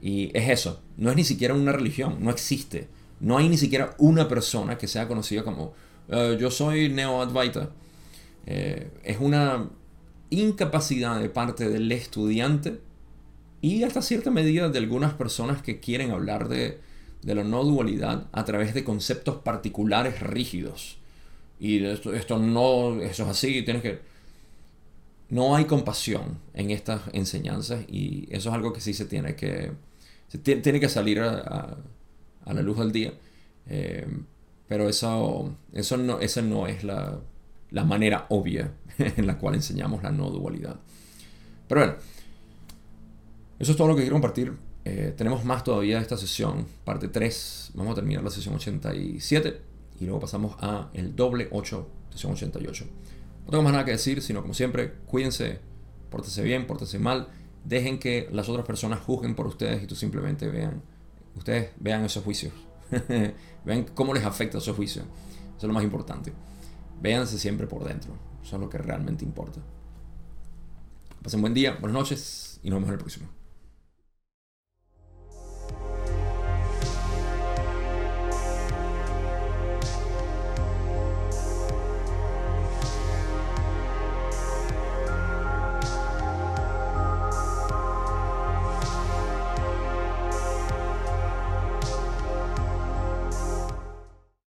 Y es eso, no es ni siquiera una religión, no existe. No hay ni siquiera una persona que sea conocida como eh, yo soy Neo Advaita. Eh, es una incapacidad de parte del estudiante y hasta cierta medida de algunas personas que quieren hablar de, de la no dualidad a través de conceptos particulares rígidos. Y esto, esto no, eso es así, tienes que... No hay compasión en estas enseñanzas y eso es algo que sí se tiene que, tiene que salir a, a, la luz del día. Eh, pero eso, eso, no, esa no es la, la manera obvia en la cual enseñamos la no dualidad. Pero bueno, eso es todo lo que quiero compartir. Eh, tenemos más todavía de esta sesión, parte 3. Vamos a terminar la sesión 87 y luego pasamos a el doble 8, sesión 88. No tengo más nada que decir, sino como siempre, cuídense, pórtense bien, pórtense mal, dejen que las otras personas juzguen por ustedes y tú simplemente vean, ustedes vean esos juicios, vean cómo les afecta esos juicios. Eso es lo más importante. Véanse siempre por dentro. Eso es lo que realmente importa. Pasen buen día, buenas noches y nos vemos en el próximo.